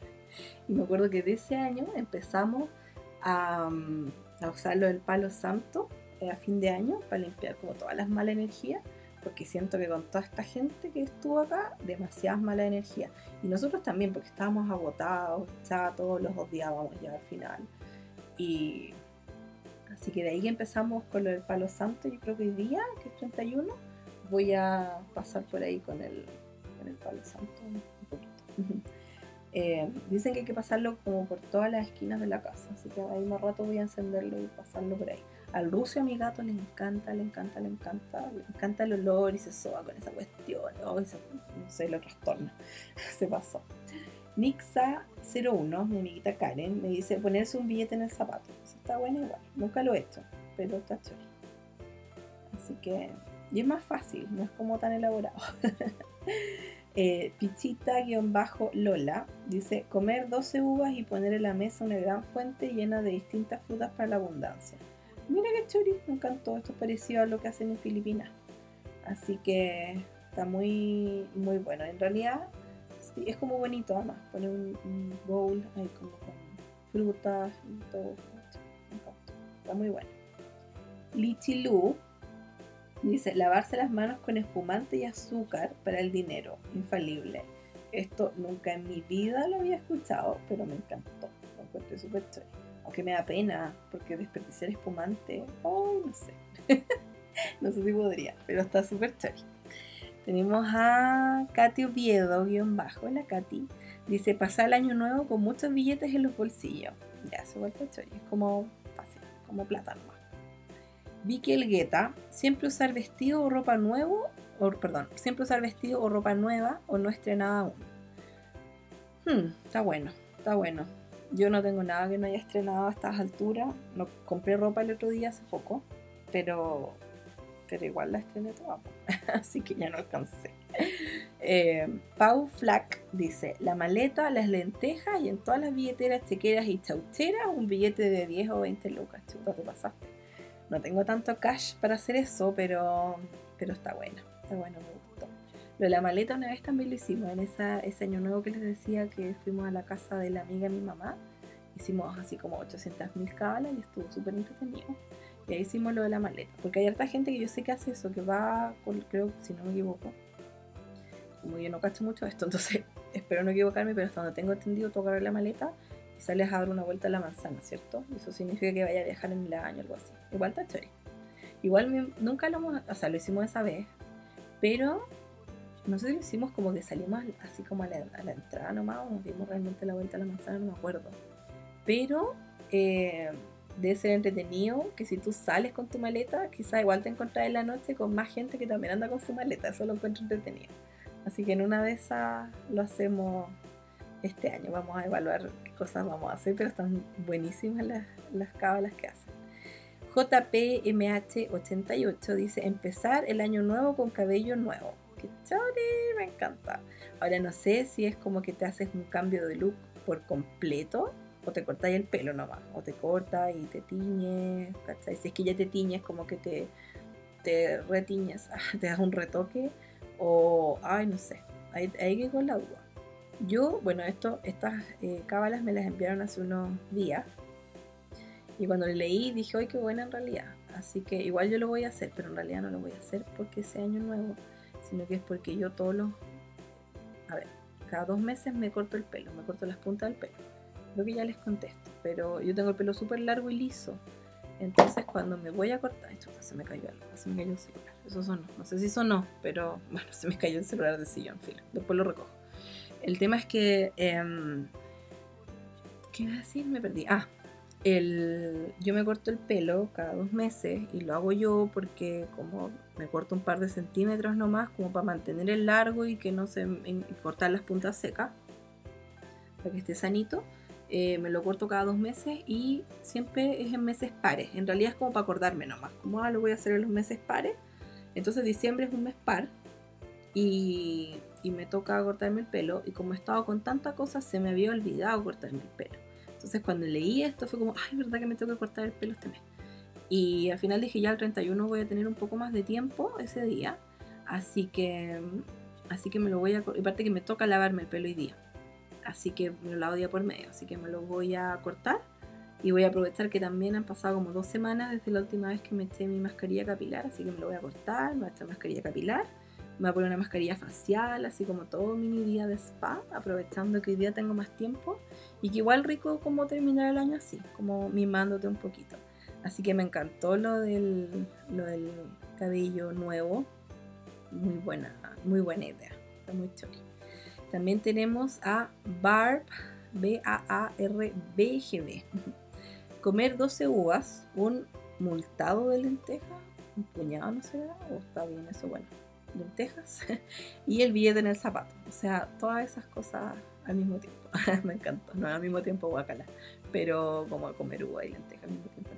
Y me acuerdo que de ese año empezamos a, mm, a usar lo del palo santo eh, a fin de año para limpiar como todas las malas energías, porque siento que con toda esta gente que estuvo acá, demasiadas malas energías. Y nosotros también, porque estábamos agotados, todos los odiábamos ya al final. Y así que de ahí empezamos con lo del palo santo. Yo creo que hoy día, que es 31, voy a pasar por ahí con el, el palo santo un poquito. Eh, dicen que hay que pasarlo como por todas las esquinas de la casa, así que ahí más rato voy a encenderlo y pasarlo por ahí. Al ruso a mi gato le encanta, le encanta, le encanta, le encanta el olor y se soba con esa cuestión, no sé, lo trastorna, se pasó. Nixa01, mi amiguita Karen, me dice ponerse un billete en el zapato. Eso está bueno igual, nunca lo he hecho, pero está chévere. Así que, y es más fácil, no es como tan elaborado. eh, Pichita-Lola dice comer 12 uvas y poner en la mesa una gran fuente llena de distintas frutas para la abundancia. Mira qué churi, me encantó. Esto es parecido a lo que hacen en Filipinas. Así que está muy, muy bueno. En realidad, es como bonito además. Poner un, bowl ahí como con frutas y todo. Está muy bueno. Lichilu dice: lavarse las manos con espumante y azúcar para el dinero. Infalible. Esto nunca en mi vida lo había escuchado, pero me encantó. Lo encontré súper chévere aunque me da pena, porque desperdiciar espumante, oh, no sé. no sé si podría, pero está súper chévere. Tenemos a Katy Oviedo, guion bajo, la Katy. Dice, pasar el año nuevo con muchos billetes en los bolsillos. Ya, eso vuelve chévere, es como fácil, como plata nomás. Vicky Elgueta, siempre usar vestido o ropa nuevo, o perdón, siempre usar vestido o ropa nueva o no estrenada aún. Hmm, está bueno, está bueno. Yo no tengo nada que no haya estrenado a estas alturas. No compré ropa el otro día hace poco, pero, pero igual la estrené toda. Así que ya no alcancé. Eh, Pau Flack dice: La maleta, las lentejas y en todas las billeteras, chequeras y chaucheras, un billete de 10 o 20 lucas. Chuta, te pasaste. No tengo tanto cash para hacer eso, pero, pero está bueno. Está bueno, me gustó. Lo de la maleta una vez también lo hicimos, en esa, ese año nuevo que les decía que fuimos a la casa de la amiga de mi mamá. Hicimos así como 800 mil cábalas y estuvo súper entretenido. Y ahí hicimos lo de la maleta. Porque hay harta gente que yo sé que hace eso, que va, con, creo, si no me equivoco. Como yo no cacho mucho esto, entonces espero no equivocarme, pero hasta donde tengo entendido, tocar la maleta sales a dar una vuelta a la manzana, ¿cierto? Eso significa que vaya a viajar en el año o algo así. Igual está chévere. Igual nunca lo hemos, o sea, lo hicimos esa vez, pero no sé si lo hicimos como que salimos así como a la, entrada nomás o nos dimos realmente la vuelta a la manzana, no me acuerdo. Pero eh, debe ser entretenido que si tú sales con tu maleta, quizá igual te encontrás en la noche con más gente que también anda con su maleta, eso lo encuentro entretenido. Así que en una de esas lo hacemos este año. Vamos a evaluar qué cosas vamos a hacer, pero están buenísimas las, las cábalas que hacen. JPMH88 dice, empezar el año nuevo con cabello nuevo. ¡Qué chori! Me encanta. Ahora no sé si es como que te haces un cambio de look por completo o te cortas el pelo nomás. O te cortas y te tiñes, ¿cachai? Si es que ya te tiñes, como que te, te retiñes, te das un retoque. O, ay, no sé. Ahí, ahí con la duda. Yo, bueno, esto, estas eh, cábalas me las enviaron hace unos días y cuando le leí dije, ¡ay, qué buena en realidad! Así que igual yo lo voy a hacer, pero en realidad no lo voy a hacer porque sea año nuevo, sino que es porque yo todos los... A ver, cada dos meses me corto el pelo, me corto las puntas del pelo. Creo que ya les contesto, pero yo tengo el pelo súper largo y liso. Entonces cuando me voy a cortar, esto se me cayó se me cayó el celular. Eso sonó, no sé si sonó, pero bueno, se me cayó el celular de sillón, filo. Después lo recojo. El tema es que... Eh, ¿Qué iba a decir? Me perdí. Ah, el, yo me corto el pelo cada dos meses y lo hago yo porque como me corto un par de centímetros nomás como para mantener el largo y que no se cortar las puntas secas para que esté sanito eh, me lo corto cada dos meses y siempre es en meses pares en realidad es como para acordarme nomás como ah, lo voy a hacer en los meses pares entonces diciembre es un mes par y, y me toca cortarme el pelo y como he estado con tanta cosa se me había olvidado cortarme el pelo entonces cuando leí esto fue como, ay, verdad que me tengo que cortar el pelo este mes. Y al final dije, ya el 31 voy a tener un poco más de tiempo ese día. Así que, así que me lo voy a... Y aparte que me toca lavarme el pelo hoy día. Así que me lo lavo día por medio. Así que me lo voy a cortar. Y voy a aprovechar que también han pasado como dos semanas desde la última vez que me eché mi mascarilla capilar. Así que me lo voy a cortar, me voy a echar mascarilla capilar me voy a poner una mascarilla facial, así como todo mini día de spa, aprovechando que hoy día tengo más tiempo y que igual rico como terminar el año así, como mimándote un poquito. Así que me encantó lo del, lo del cabello nuevo, muy buena, muy buena idea, está muy chulo. También tenemos a Barb, B-A-A-R-B-G-B. Comer 12 uvas, un multado de lenteja, un puñado, no sé, o está bien eso, bueno lentejas y el billete en el zapato. O sea, todas esas cosas al mismo tiempo. Me encantó. No al mismo tiempo guacala, pero como comer uva y lentejas al mismo tiempo.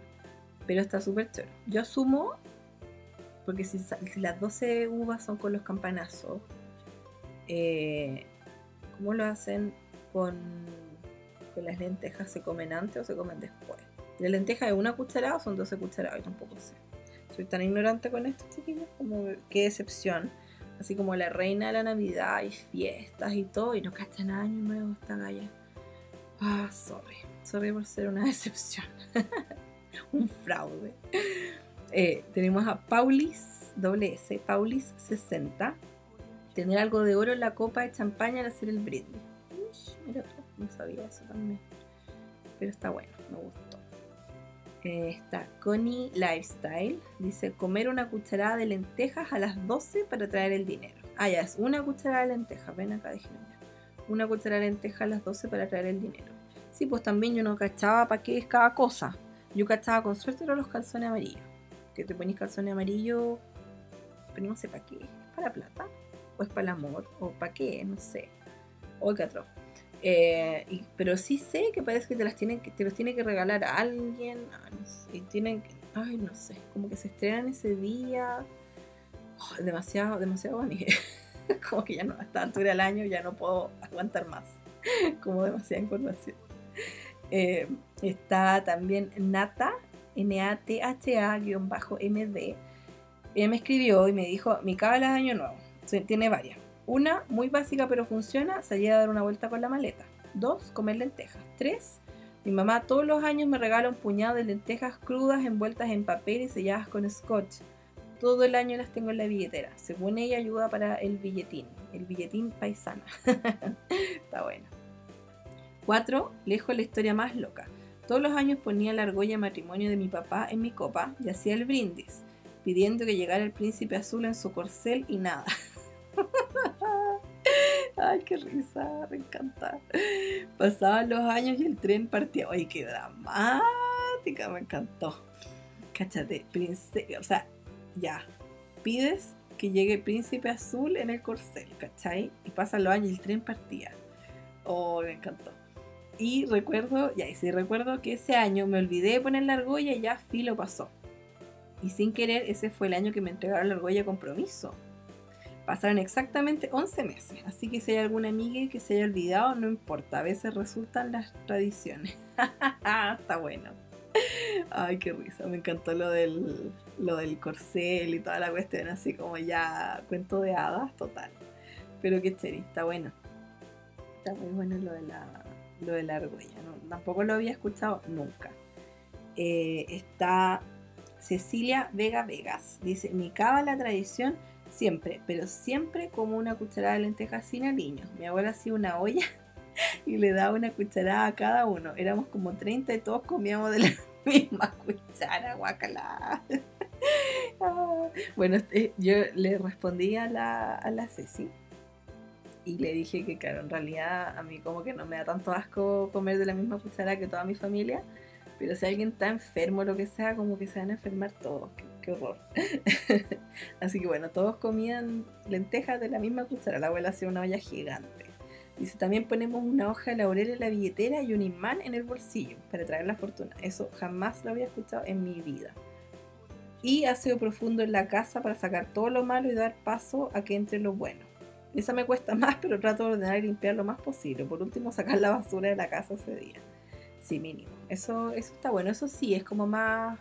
Pero está súper chévere. Yo asumo, porque si, las 12 uvas son con los campanazos, eh, ¿cómo lo hacen con, las lentejas? ¿Se comen antes o se comen después? ¿La lenteja es una cucharada o son 12 cucharadas? Tampoco sé soy tan ignorante con esto, chiquillos, como qué decepción. Así como la reina de la Navidad y fiestas y todo, y no cachan año nuevo esta galla. Ah, sorry. Sorry por ser una decepción. Un fraude. Eh, tenemos a Paulis, doble S, Paulis 60. Tener algo de oro en la copa de champaña al hacer el brindis. mira, no sabía eso también. Pero está bueno, me gusta está Connie Lifestyle. Dice comer una cucharada de lentejas a las 12 para traer el dinero. Ah, ya es una cucharada de lentejas. Ven acá, déjenme. Una cucharada de lentejas a las 12 para traer el dinero. Sí, pues también yo no cachaba para qué es cada cosa. Yo cachaba con suerte los calzones amarillos. Que te pones calzones amarillos, pero no sé para qué. ¿Es para plata? ¿O es para el amor? ¿O para qué? No sé. O qué otro. Eh, pero sí sé que parece que te, las tienen, que te los tiene que regalar a alguien. Ah, y tienen que, ay, no sé, como que se estrenan ese día. Demasiado, demasiado bonito. como que ya no, a esta altura del año ya no puedo aguantar más. como demasiada información. Eh, está también Nata, N-A-T-H-A-MD. Ella me escribió y me dijo: Mi cábala de año nuevo. Tiene varias. Una, muy básica pero funciona, salir a dar una vuelta con la maleta. Dos, comer lentejas. Tres, mi mamá todos los años me regala un puñado de lentejas crudas envueltas en papel y selladas con scotch. Todo el año las tengo en la billetera. Según ella, ayuda para el billetín. El billetín paisana. Está bueno. Cuatro, lejos la historia más loca. Todos los años ponía la argolla matrimonio de mi papá en mi copa y hacía el brindis, pidiendo que llegara el príncipe azul en su corcel y nada. Ay, qué risa, me encanta. Pasaban los años y el tren partía. Ay, qué dramática, me encantó. Cáchate, princesa, o sea, ya, pides que llegue el príncipe azul en el corcel, ¿cachai? Y pasan los años y el tren partía. Oh, me encantó. Y recuerdo, ya, y sí recuerdo que ese año me olvidé de poner la argolla y ya filo pasó. Y sin querer, ese fue el año que me entregaron la argolla compromiso. Pasaron exactamente 11 meses, así que si hay alguna amiga que se haya olvidado, no importa, a veces resultan las tradiciones. Está bueno. Ay, qué risa, me encantó lo del, lo del corcel y toda la cuestión, así como ya cuento de hadas, total. Pero qué chévere, está bueno. Está muy bueno lo de la, lo de la argolla, tampoco lo había escuchado nunca. Eh, está Cecilia Vega Vegas, dice, mi cava la tradición siempre, pero siempre como una cucharada de lentejas sin aliños. Mi abuela hacía una olla y le daba una cucharada a cada uno. Éramos como 30 y todos comíamos de la misma cuchara, guacala. Ah, bueno, este, yo le respondí a la, a la Ceci y le dije que, claro, en realidad a mí como que no me da tanto asco comer de la misma cuchara que toda mi familia, pero si alguien está enfermo o lo que sea, como que se van a enfermar todos. Qué, horror. Así que bueno, todos comían lentejas de la misma cuchara. La abuela hacía una olla gigante. Dice, también ponemos una hoja de laurel en la billetera y un imán en el bolsillo para traer la fortuna. Eso jamás lo había escuchado en mi vida. Y sido profundo en la casa para sacar todo lo malo y dar paso a que entre lo bueno. Esa me cuesta más, pero trato de ordenar y limpiar lo más posible. Por último, sacar la basura de la casa ese día. Sí, mínimo. Eso, eso está bueno. Eso sí, es como más.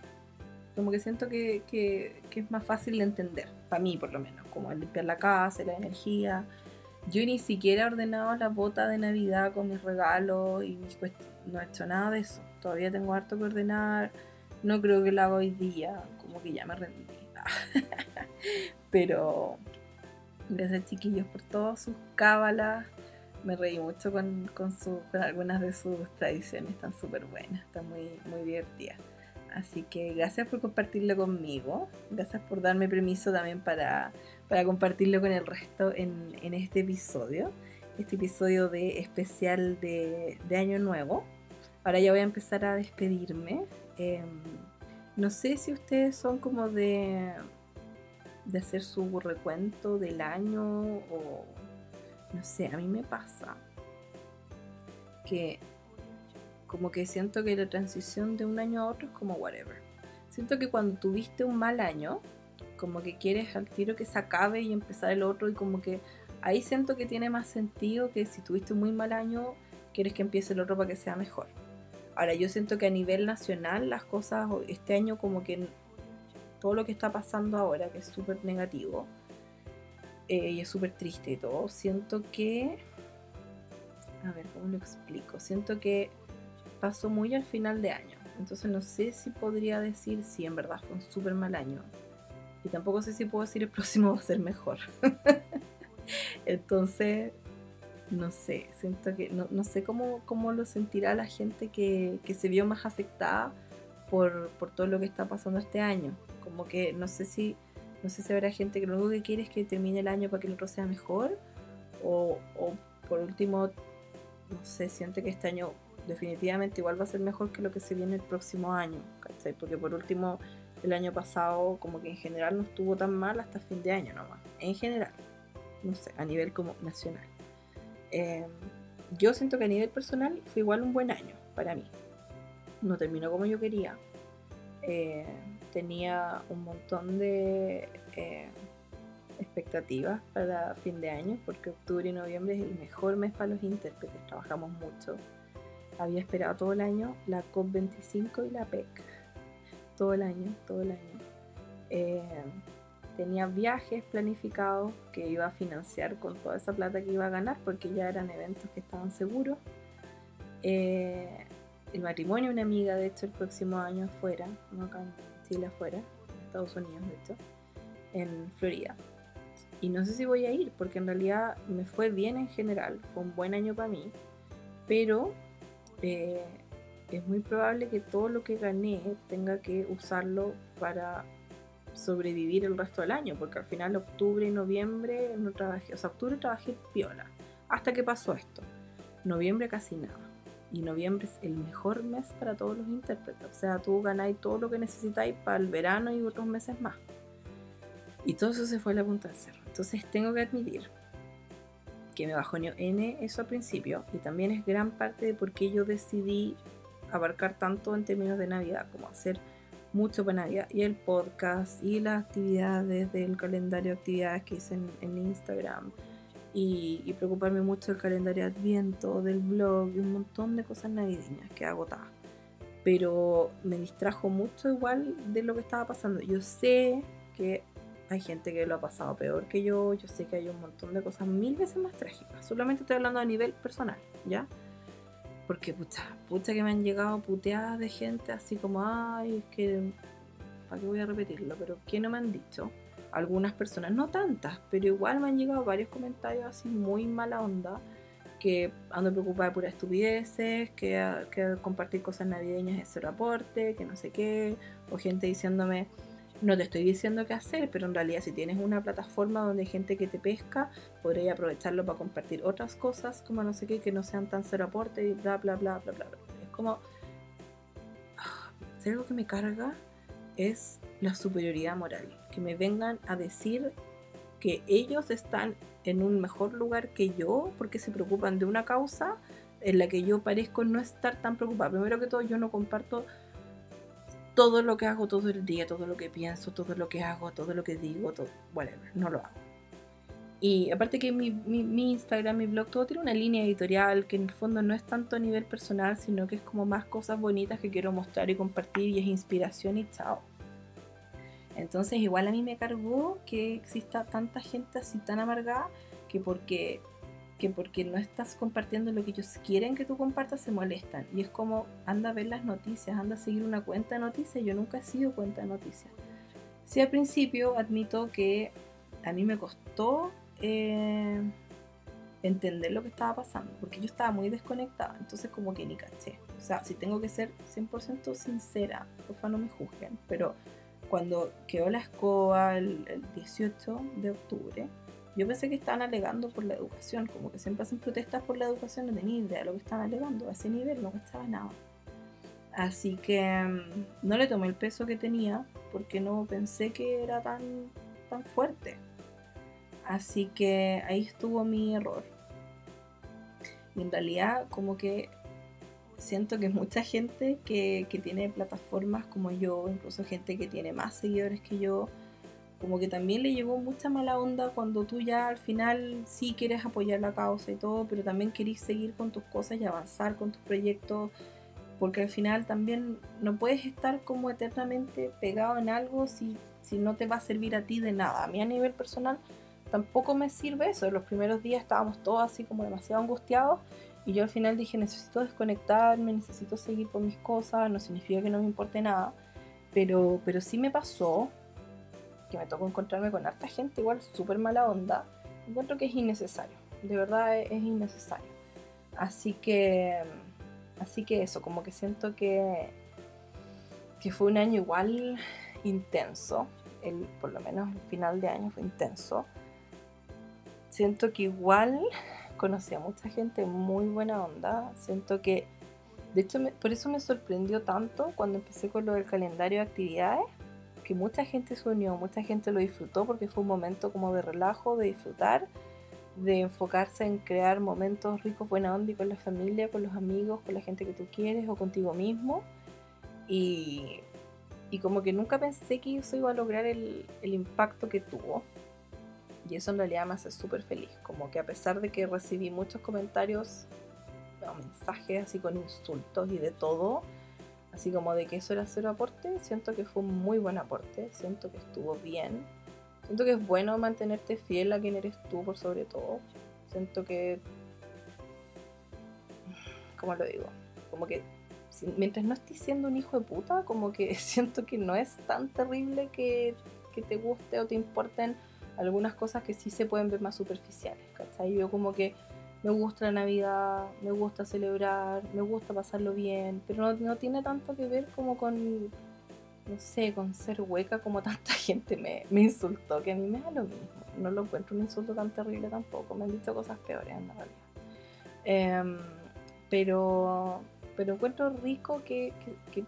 Como que siento que, que, es más fácil de entender. Para mí, por lo menos. Como limpiar la casa, la energía. Yo ni siquiera he ordenado la bota de Navidad con mis regalos y no he hecho nada de eso. Todavía tengo harto que ordenar. No creo que lo haga hoy día. Como que ya me rendí. Pero gracias chiquillos por todas sus cábalas. Me reí mucho con, con, algunas de sus tradiciones, están súper buenas, están muy, muy divertidas. Así que gracias por compartirlo conmigo, gracias por darme permiso también para, para compartirlo con el resto en, en, este episodio, este episodio de especial de, de, Año Nuevo. Ahora ya voy a empezar a despedirme. Em, no sé si ustedes son como de, de hacer su recuento del año o no sé, a mí me pasa que como que siento que la transición de un año a otro es como whatever. Siento que cuando tuviste un mal año, como que quieres al tiro que se acabe y empezar el otro y como que ahí siento que tiene más sentido que si tuviste un muy mal año, quieres que empiece el otro para que sea mejor. Ahora yo siento que a nivel nacional las cosas este año como que todo lo que está pasando ahora, que es súper negativo eh, y es súper triste y todo, siento que... A ver, ¿cómo lo explico? Siento que pasó muy al final de año. Entonces no sé si podría decir si en verdad fue un súper mal año. Y tampoco sé si puedo decir el próximo va a ser mejor. Entonces, no sé, siento que no, no sé cómo, cómo, lo sentirá la gente que, que se vio más afectada por, por, todo lo que está pasando este año. Como que no sé si, no sé si habrá gente que lo único que quiere es que termine el año para que el otro sea mejor. O, o por último, no sé, siente que este año definitivamente igual va a ser mejor que lo que se viene el próximo año, ¿cachai? Porque por último, el año pasado como que en general no estuvo tan mal hasta fin de año nomás, en general, no sé, a nivel como nacional. Em, yo siento que a nivel personal fue igual un buen año para mí. No terminó como yo quería. Eh, tenía un montón de eh, expectativas para fin de año, porque octubre y noviembre es el mejor mes para los intérpretes, trabajamos mucho había esperado todo el año la COP25 y la PEC. Todo el año, todo el año. Eh, tenía viajes planificados que iba a financiar con toda esa plata que iba a ganar porque ya eran eventos que estaban seguros. Eh, el matrimonio de una amiga, de hecho, el próximo año afuera, no acá en Chile afuera, Estados Unidos, de hecho, en Florida. Y no sé si voy a ir porque en realidad me fue bien en general, fue un buen año para mí, pero eh, es muy probable que todo lo que gané tenga que usarlo para sobrevivir el resto del año, porque al final octubre y noviembre no trabajé, o sea, octubre trabajé piola, hasta que pasó esto. Noviembre casi nada. Y noviembre es el mejor mes para todos los intérpretes. O sea, tú ganáis todo lo que necesitáis para el verano y otros meses más. Y todo eso se fue a la punta del cerro. Entonces tengo que admitir que me bajó N eso al principio y también es gran parte de por qué yo decidí abarcar tanto en términos de Navidad, como hacer mucho para Navidad y el podcast y las actividades del calendario de actividades que hice en, Instagram y, preocuparme mucho del calendario de Adviento, del blog y un montón de cosas navideñas que agotaba. Pero me distrajo mucho igual de lo que estaba pasando. Yo sé que hay gente que lo ha pasado peor que yo, yo sé que hay un montón de cosas mil veces más trágicas. Solamente estoy hablando a nivel personal, ¿ya? Porque pucha, pucha que me han llegado puteadas de gente así como, ay, que, ¿para qué voy a repetirlo? Pero ¿qué no me han dicho? Algunas personas, no tantas, pero igual me han llegado varios comentarios así muy mala onda, que ando preocupada por estupideces, que, que compartir cosas navideñas es cero aporte, que no sé qué, o gente diciéndome, no te estoy diciendo qué hacer, pero en realidad si tienes una plataforma donde hay gente que te pesca, podrías aprovecharlo para compartir otras cosas, como no sé qué, que no sean tan cero aporte y bla, bla, bla, bla, bla. Es como... Ah, si algo que me carga es la superioridad moral. Que me vengan a decir que ellos están en un mejor lugar que yo porque se preocupan de una causa en la que yo parezco no estar tan preocupada. Primero que todo, yo no comparto todo lo que hago todo el día, todo lo que pienso, todo lo que hago, todo lo que digo, todo, whatever, no lo hago. Y aparte que mi, mi, Instagram, mi blog, todo tiene una línea editorial que en el fondo no es tanto a nivel personal, sino que es como más cosas bonitas que quiero mostrar y compartir y es inspiración y chao. Entonces igual a mí me cargó que exista tanta gente así tan amargada que porque que porque no estás compartiendo lo que ellos quieren que tú compartas se molestan. Y es como, anda a ver las noticias, anda a seguir una cuenta de noticias. Yo nunca he sido cuenta de noticias. Sí, al principio admito que a mí me costó eh, entender lo que estaba pasando, porque yo estaba muy desconectada, entonces como que ni caché. O sea, si tengo que ser 100% sincera, porfa no me juzguen, pero cuando quedó la escoba el 18 de octubre, yo pensé que estaban alegando por la educación, como que siempre hacen protestas por la educación, no tenía idea de lo que estaban alegando, a ese nivel no estaba nada. Así que mm, no le tomé el peso que tenía porque no pensé que era tan, tan fuerte. Así que ahí estuvo mi error. Y en realidad como que siento que mucha gente que, que tiene plataformas como yo, incluso gente que tiene más seguidores que yo, como que también le llevó mucha mala onda cuando tú ya al final sí quieres apoyar la causa y todo, pero también querés seguir con tus cosas y avanzar con tus proyectos, porque al final también no puedes estar como eternamente pegado en algo si, si no te va a servir a ti de nada. A mí a nivel personal tampoco me sirve eso. Los primeros días estábamos todos así como demasiado angustiados y yo al final dije necesito desconectarme, necesito seguir con mis cosas, no significa que no me importe nada, pero, pero sí me pasó que me tocó encontrarme con harta gente igual súper mala onda, encuentro que es innecesario, de verdad es, innecesario. Así que, así que eso, como que siento que, que fue un año igual intenso, el, por lo menos el final de año fue intenso. Siento que igual conocí a mucha gente muy buena onda, siento que, de hecho, por eso me sorprendió tanto cuando empecé con lo del calendario de actividades, que mucha gente se unió, mucha gente lo disfrutó porque fue un momento como de relajo, de disfrutar, de enfocarse en crear momentos ricos, buena onda y con la familia, con los amigos, con la gente que tú quieres o contigo mismo. Y, y como que nunca pensé que eso iba a lograr el, el impacto que tuvo. Y eso en realidad me hace súper feliz. Como que a pesar de que recibí muchos comentarios, mensajes así con insultos y de todo, así como de que eso era cero aporte, siento que fue un muy buen aporte, siento que estuvo bien, siento que es bueno mantenerte fiel a quien eres tú por sobre todo, siento que, ¿cómo lo digo? Como que mientras no estés siendo un hijo de puta, como que siento que no es tan terrible que, que te guste o te importen algunas cosas que sí se pueden ver más superficiales, ¿cachai? Yo como que me gusta la Navidad, me gusta celebrar, me gusta pasarlo bien, pero no, tiene tanto que ver como con, no sé, con ser hueca como tanta gente me, insultó, que a mí me da lo mismo. No lo encuentro un insulto tan terrible tampoco, me han dicho cosas peores en realidad. Em, pero, pero encuentro rico que, que,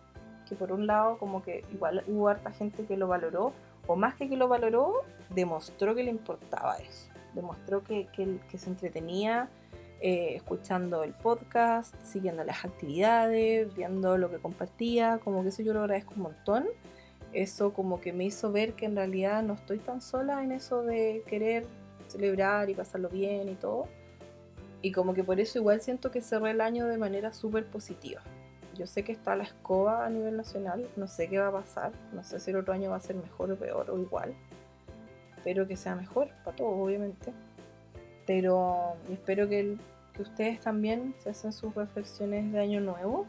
que, por un lado como que igual hubo harta gente que lo valoró, o más que que lo valoró, demostró que le importaba eso. Demostró que, que, se entretenía eh, escuchando el podcast, siguiendo las actividades, viendo lo que compartía, como que eso yo lo agradezco un montón. Eso como que me hizo ver que en realidad no estoy tan sola en eso de querer celebrar y pasarlo bien y todo. Y como que por eso igual siento que cerré el año de manera súper positiva. Yo sé que está la escoba a nivel nacional, no sé qué va a pasar, no sé si el otro año va a ser mejor o peor o igual. Espero que sea mejor para todos, obviamente. Pero espero que, que ustedes también se hacen sus reflexiones de año nuevo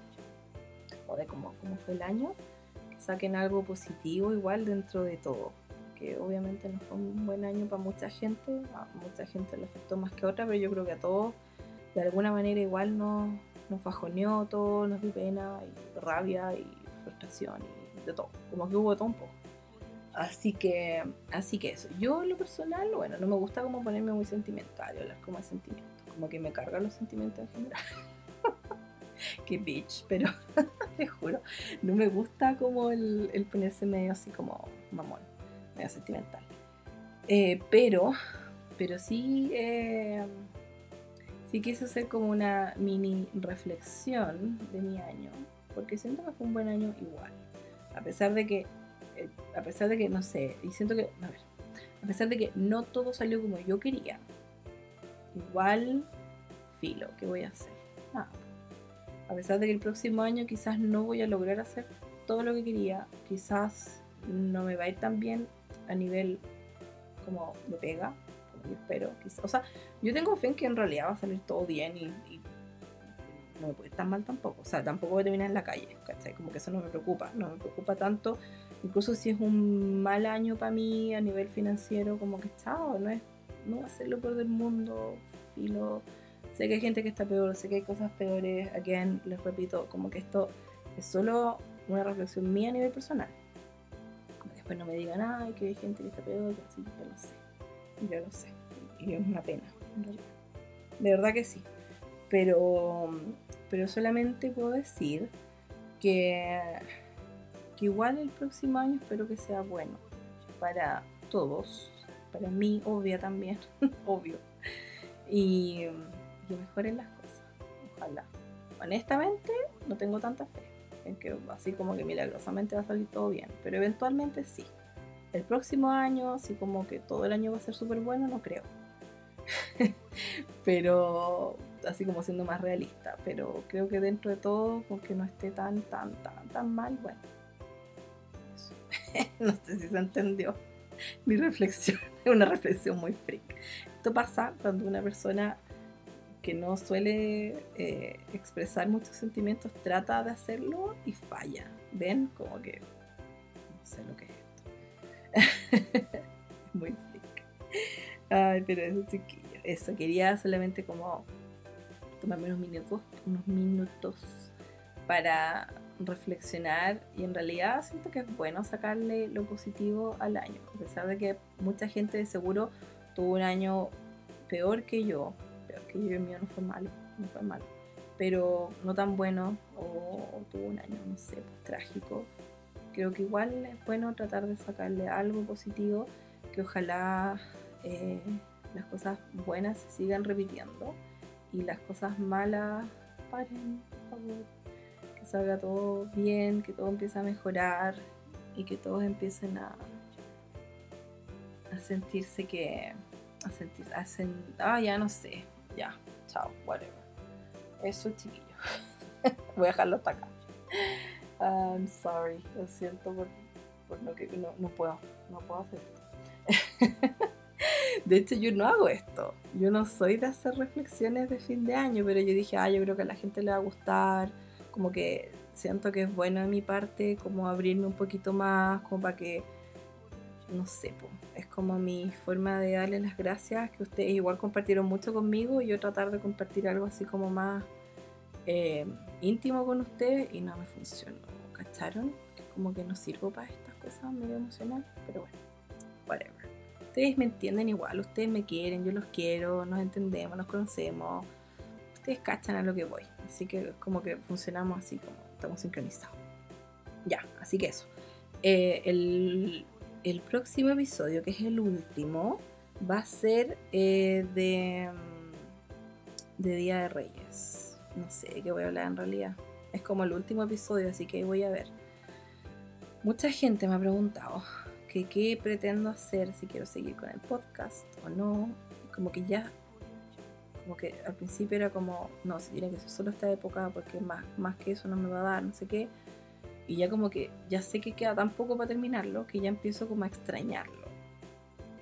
o de cómo, cómo fue el año, que saquen algo positivo igual dentro de todo. Que obviamente no fue un buen año para mucha gente, a mucha gente le afectó más que a otra, pero yo creo que a todos de alguna manera igual nos, nos bajoneó todo, nos dio pena y rabia y frustración y de todo, como que hubo todo un poco. Así que, así que eso. Yo en lo personal, bueno, no me gusta como ponerme muy sentimental, hablar como de sentimientos, como que me cargan los sentimientos en general. Qué bitch, pero te juro, no me gusta como el, ponerse medio así como mamón, medio sentimental. Eh, pero, pero sí, eh, sí quise hacer como una mini reflexión de mi año, porque siento que fue un buen año igual. A pesar de que a pesar de que, no sé, y siento que, a ver, a pesar de que no todo salió como yo quería, igual, filo, ¿qué voy a hacer? Nada. A pesar de que el próximo año quizás no voy a lograr hacer todo lo que quería, quizás no me va a ir tan bien a nivel como de pega, como yo espero, quizás. O sea, yo tengo fe en que en realidad va a salir todo bien y, y no me puede ir tan mal tampoco. O sea, tampoco voy a terminar en la calle, ¿cachai? Como que eso no me preocupa, no me preocupa tanto incluso si es un mal año para mí a nivel financiero, como que chao, no, es, no va a ser lo peor del mundo, lo sé que hay gente que está peor, sé que hay cosas peores, again, les repito, como que esto es solo una reflexión mía a nivel personal. Después no me digan, ay, que hay gente que está peor, que así, yo lo sé, yo lo sé, y es una pena, de verdad que sí, pero, pero solamente puedo decir que que igual el próximo año espero que sea bueno para todos, para mí, obvia también, obvio, y que mejoren las cosas, ojalá. Honestamente, no tengo tanta fe en que así como que milagrosamente va a salir todo bien, pero eventualmente sí. El próximo año, así como que todo el año va a ser súper bueno, no creo. pero así como siendo más realista, pero creo que dentro de todo, aunque no esté tan, tan, tan, tan mal, bueno, no sé si se entendió mi reflexión. Es una reflexión muy freak. Esto pasa cuando una persona que no suele eh, expresar muchos sentimientos trata de hacerlo y falla. ¿Ven? Como que no sé lo que es esto. muy freak. Ay, pero eso chiquillo. Eso, quería solamente como tomarme unos minutos, unos minutos para reflexionar y en realidad siento que es bueno sacarle lo positivo al año, a pesar de que mucha gente de seguro tuvo un año peor que yo, peor que yo, el mío no fue malo, no fue malo, pero no tan bueno o, tuvo un año, no sé, pues, trágico. Creo que igual es bueno tratar de sacarle algo positivo, que ojalá eh, las cosas buenas se sigan repitiendo y las cosas malas paren, por favor salga todo bien, que todo empiece a mejorar y que todos empiecen a, a sentirse que. a sentir. A ah, ya no sé. Ya, chao, whatever. Eso, chiquillo. Voy a dejarlo hasta acá. I'm sorry, lo siento por, por lo que no, no puedo, no puedo hacer de hecho, yo no hago esto. Yo no soy de hacer reflexiones de fin de año, pero yo dije, ah, yo creo que a la gente le va a gustar como que siento que es bueno de mi parte como abrirme un poquito más, como para que, no sé, es como mi forma de darle las gracias, que ustedes igual compartieron mucho conmigo y yo tratar de compartir algo así como más eh, íntimo con ustedes y no me funcionó, ¿cacharon? Como que no sirvo para estas cosas medio emocionales, pero bueno, whatever. Ustedes me entienden igual, ustedes me quieren, yo los quiero, nos entendemos, nos conocemos ustedes cachan a lo que voy. Así que como que funcionamos así como estamos sincronizados. Ya, así que eso. Eh, el próximo episodio, que es el último, va a ser eh, de, de Día de Reyes. No sé de qué voy a hablar en realidad. Es como el último episodio, así que voy a ver. Mucha gente me ha preguntado qué pretendo hacer, si quiero seguir con el podcast o no. Como que ya, como que al principio era como, no, si tiene que ser solo esta época porque más, más que eso no me va a dar, no sé qué. Y ya como que ya sé que queda tan poco para terminarlo que ya empiezo como a extrañarlo.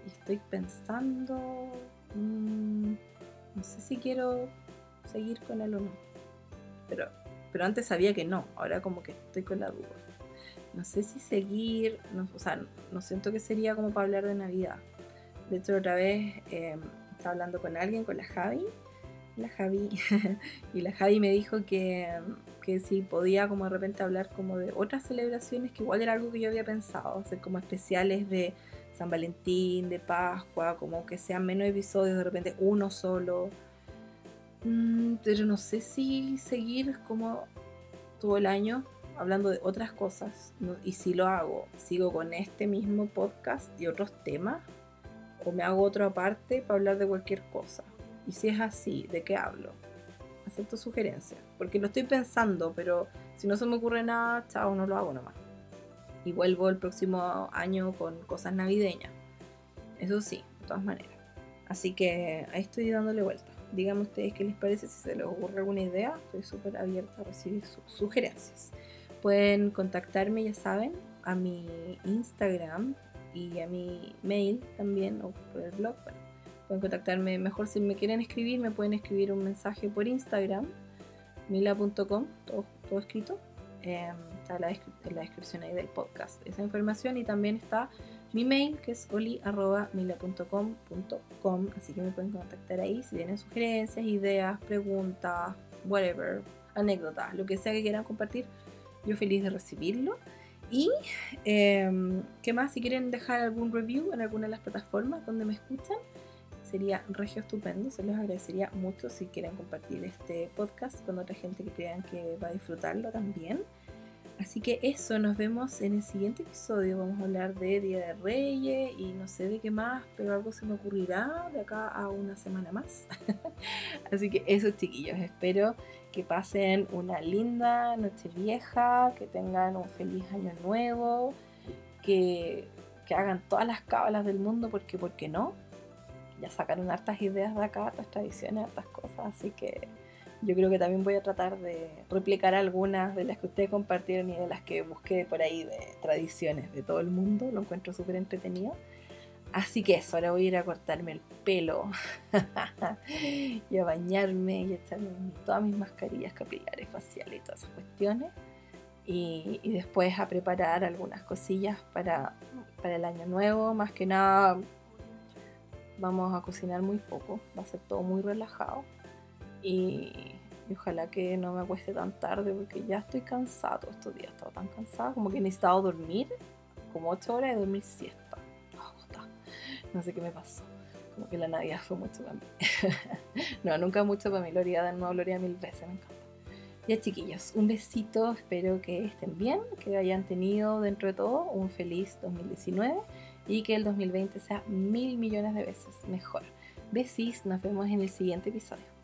Y estoy pensando, mm, no sé si quiero seguir con él o no. Pero, pero antes sabía que no, ahora como que estoy con la duda. No sé si seguir, no, o sea, no siento que sería como para hablar de Navidad. De hecho, otra vez eh, hablando con alguien, con la Javi, la Javi, y la Javi me dijo que, que si podía como de repente hablar como de otras celebraciones, que igual era algo que yo había pensado, hacer como especiales de San Valentín, de Pascua, como que sean menos episodios, de repente uno solo. Mm, pero no sé si seguir como todo el año hablando de otras cosas. Y si lo hago, sigo con este mismo podcast y otros temas, o me hago otro aparte para hablar de cualquier cosa. Y si es así, ¿de qué hablo? Acepto sugerencias. Porque lo estoy pensando, pero si no se me ocurre nada, chao, no lo hago nomás. Y vuelvo el próximo año con cosas navideñas. Eso sí, de todas maneras. Así que ahí estoy dándole vuelta. Díganme ustedes qué les parece, si se les ocurre alguna idea. Estoy súper abierta a recibir sugerencias. Pueden contactarme, ya saben, a mi Instagram y a mi mail también, o por el blog. Pueden contactarme mejor si me quieren escribir, me pueden escribir un mensaje por Instagram, mila.com, todo, escrito. Eh, está en la descripción ahí del podcast esa información y también está mi mail que es oli.mila.com.com así que me pueden contactar ahí si tienen sugerencias, ideas, preguntas, whatever, anécdotas, lo que sea que quieran compartir, yo feliz de recibirlo. Y, eh, ¿qué más? Si quieren dejar algún review en alguna de las plataformas donde me escuchan, sería regio estupendo. Se los agradecería mucho si quieren compartir este podcast con otra gente que crean que va a disfrutarlo también. Así que eso, nos vemos en el siguiente episodio. Vamos a hablar de Día de Reyes y no sé de qué más, pero algo se me ocurrirá de acá a una semana más. Así que eso, chiquillos, espero que pasen una linda noche vieja, que tengan un feliz año nuevo, que, que hagan todas las cábalas del mundo, porque ¿por qué no? ya sacaron hartas ideas de acá, hartas tradiciones, hartas cosas, así que yo creo que también voy a tratar de replicar algunas de las que ustedes compartieron y de las que busqué por ahí de tradiciones de todo el mundo, lo encuentro súper entretenido. Así que eso, ahora voy a ir a cortarme el pelo y a bañarme y a echarme todas mis mascarillas capilares, faciales y todas esas cuestiones. Y, y después a preparar algunas cosillas para, para el año nuevo, más que nada Vamos a cocinar muy poco, va a ser todo muy relajado. Y, ojalá que no me acueste tan tarde porque ya estoy cansado estos días, he tan cansada como que he necesitado dormir como 8 horas de dormir siesta. No sé qué me pasó. Como que la Navidad fue mucho para mí. no, nunca mucho para mí. Lo haría de nuevo, lo haría mil veces, me encanta. Ya chiquillos, un besito, espero que estén bien, que hayan tenido dentro de todo un feliz 2019 y que el 2020 sea mil millones de veces mejor. Besis, nos vemos en el siguiente episodio.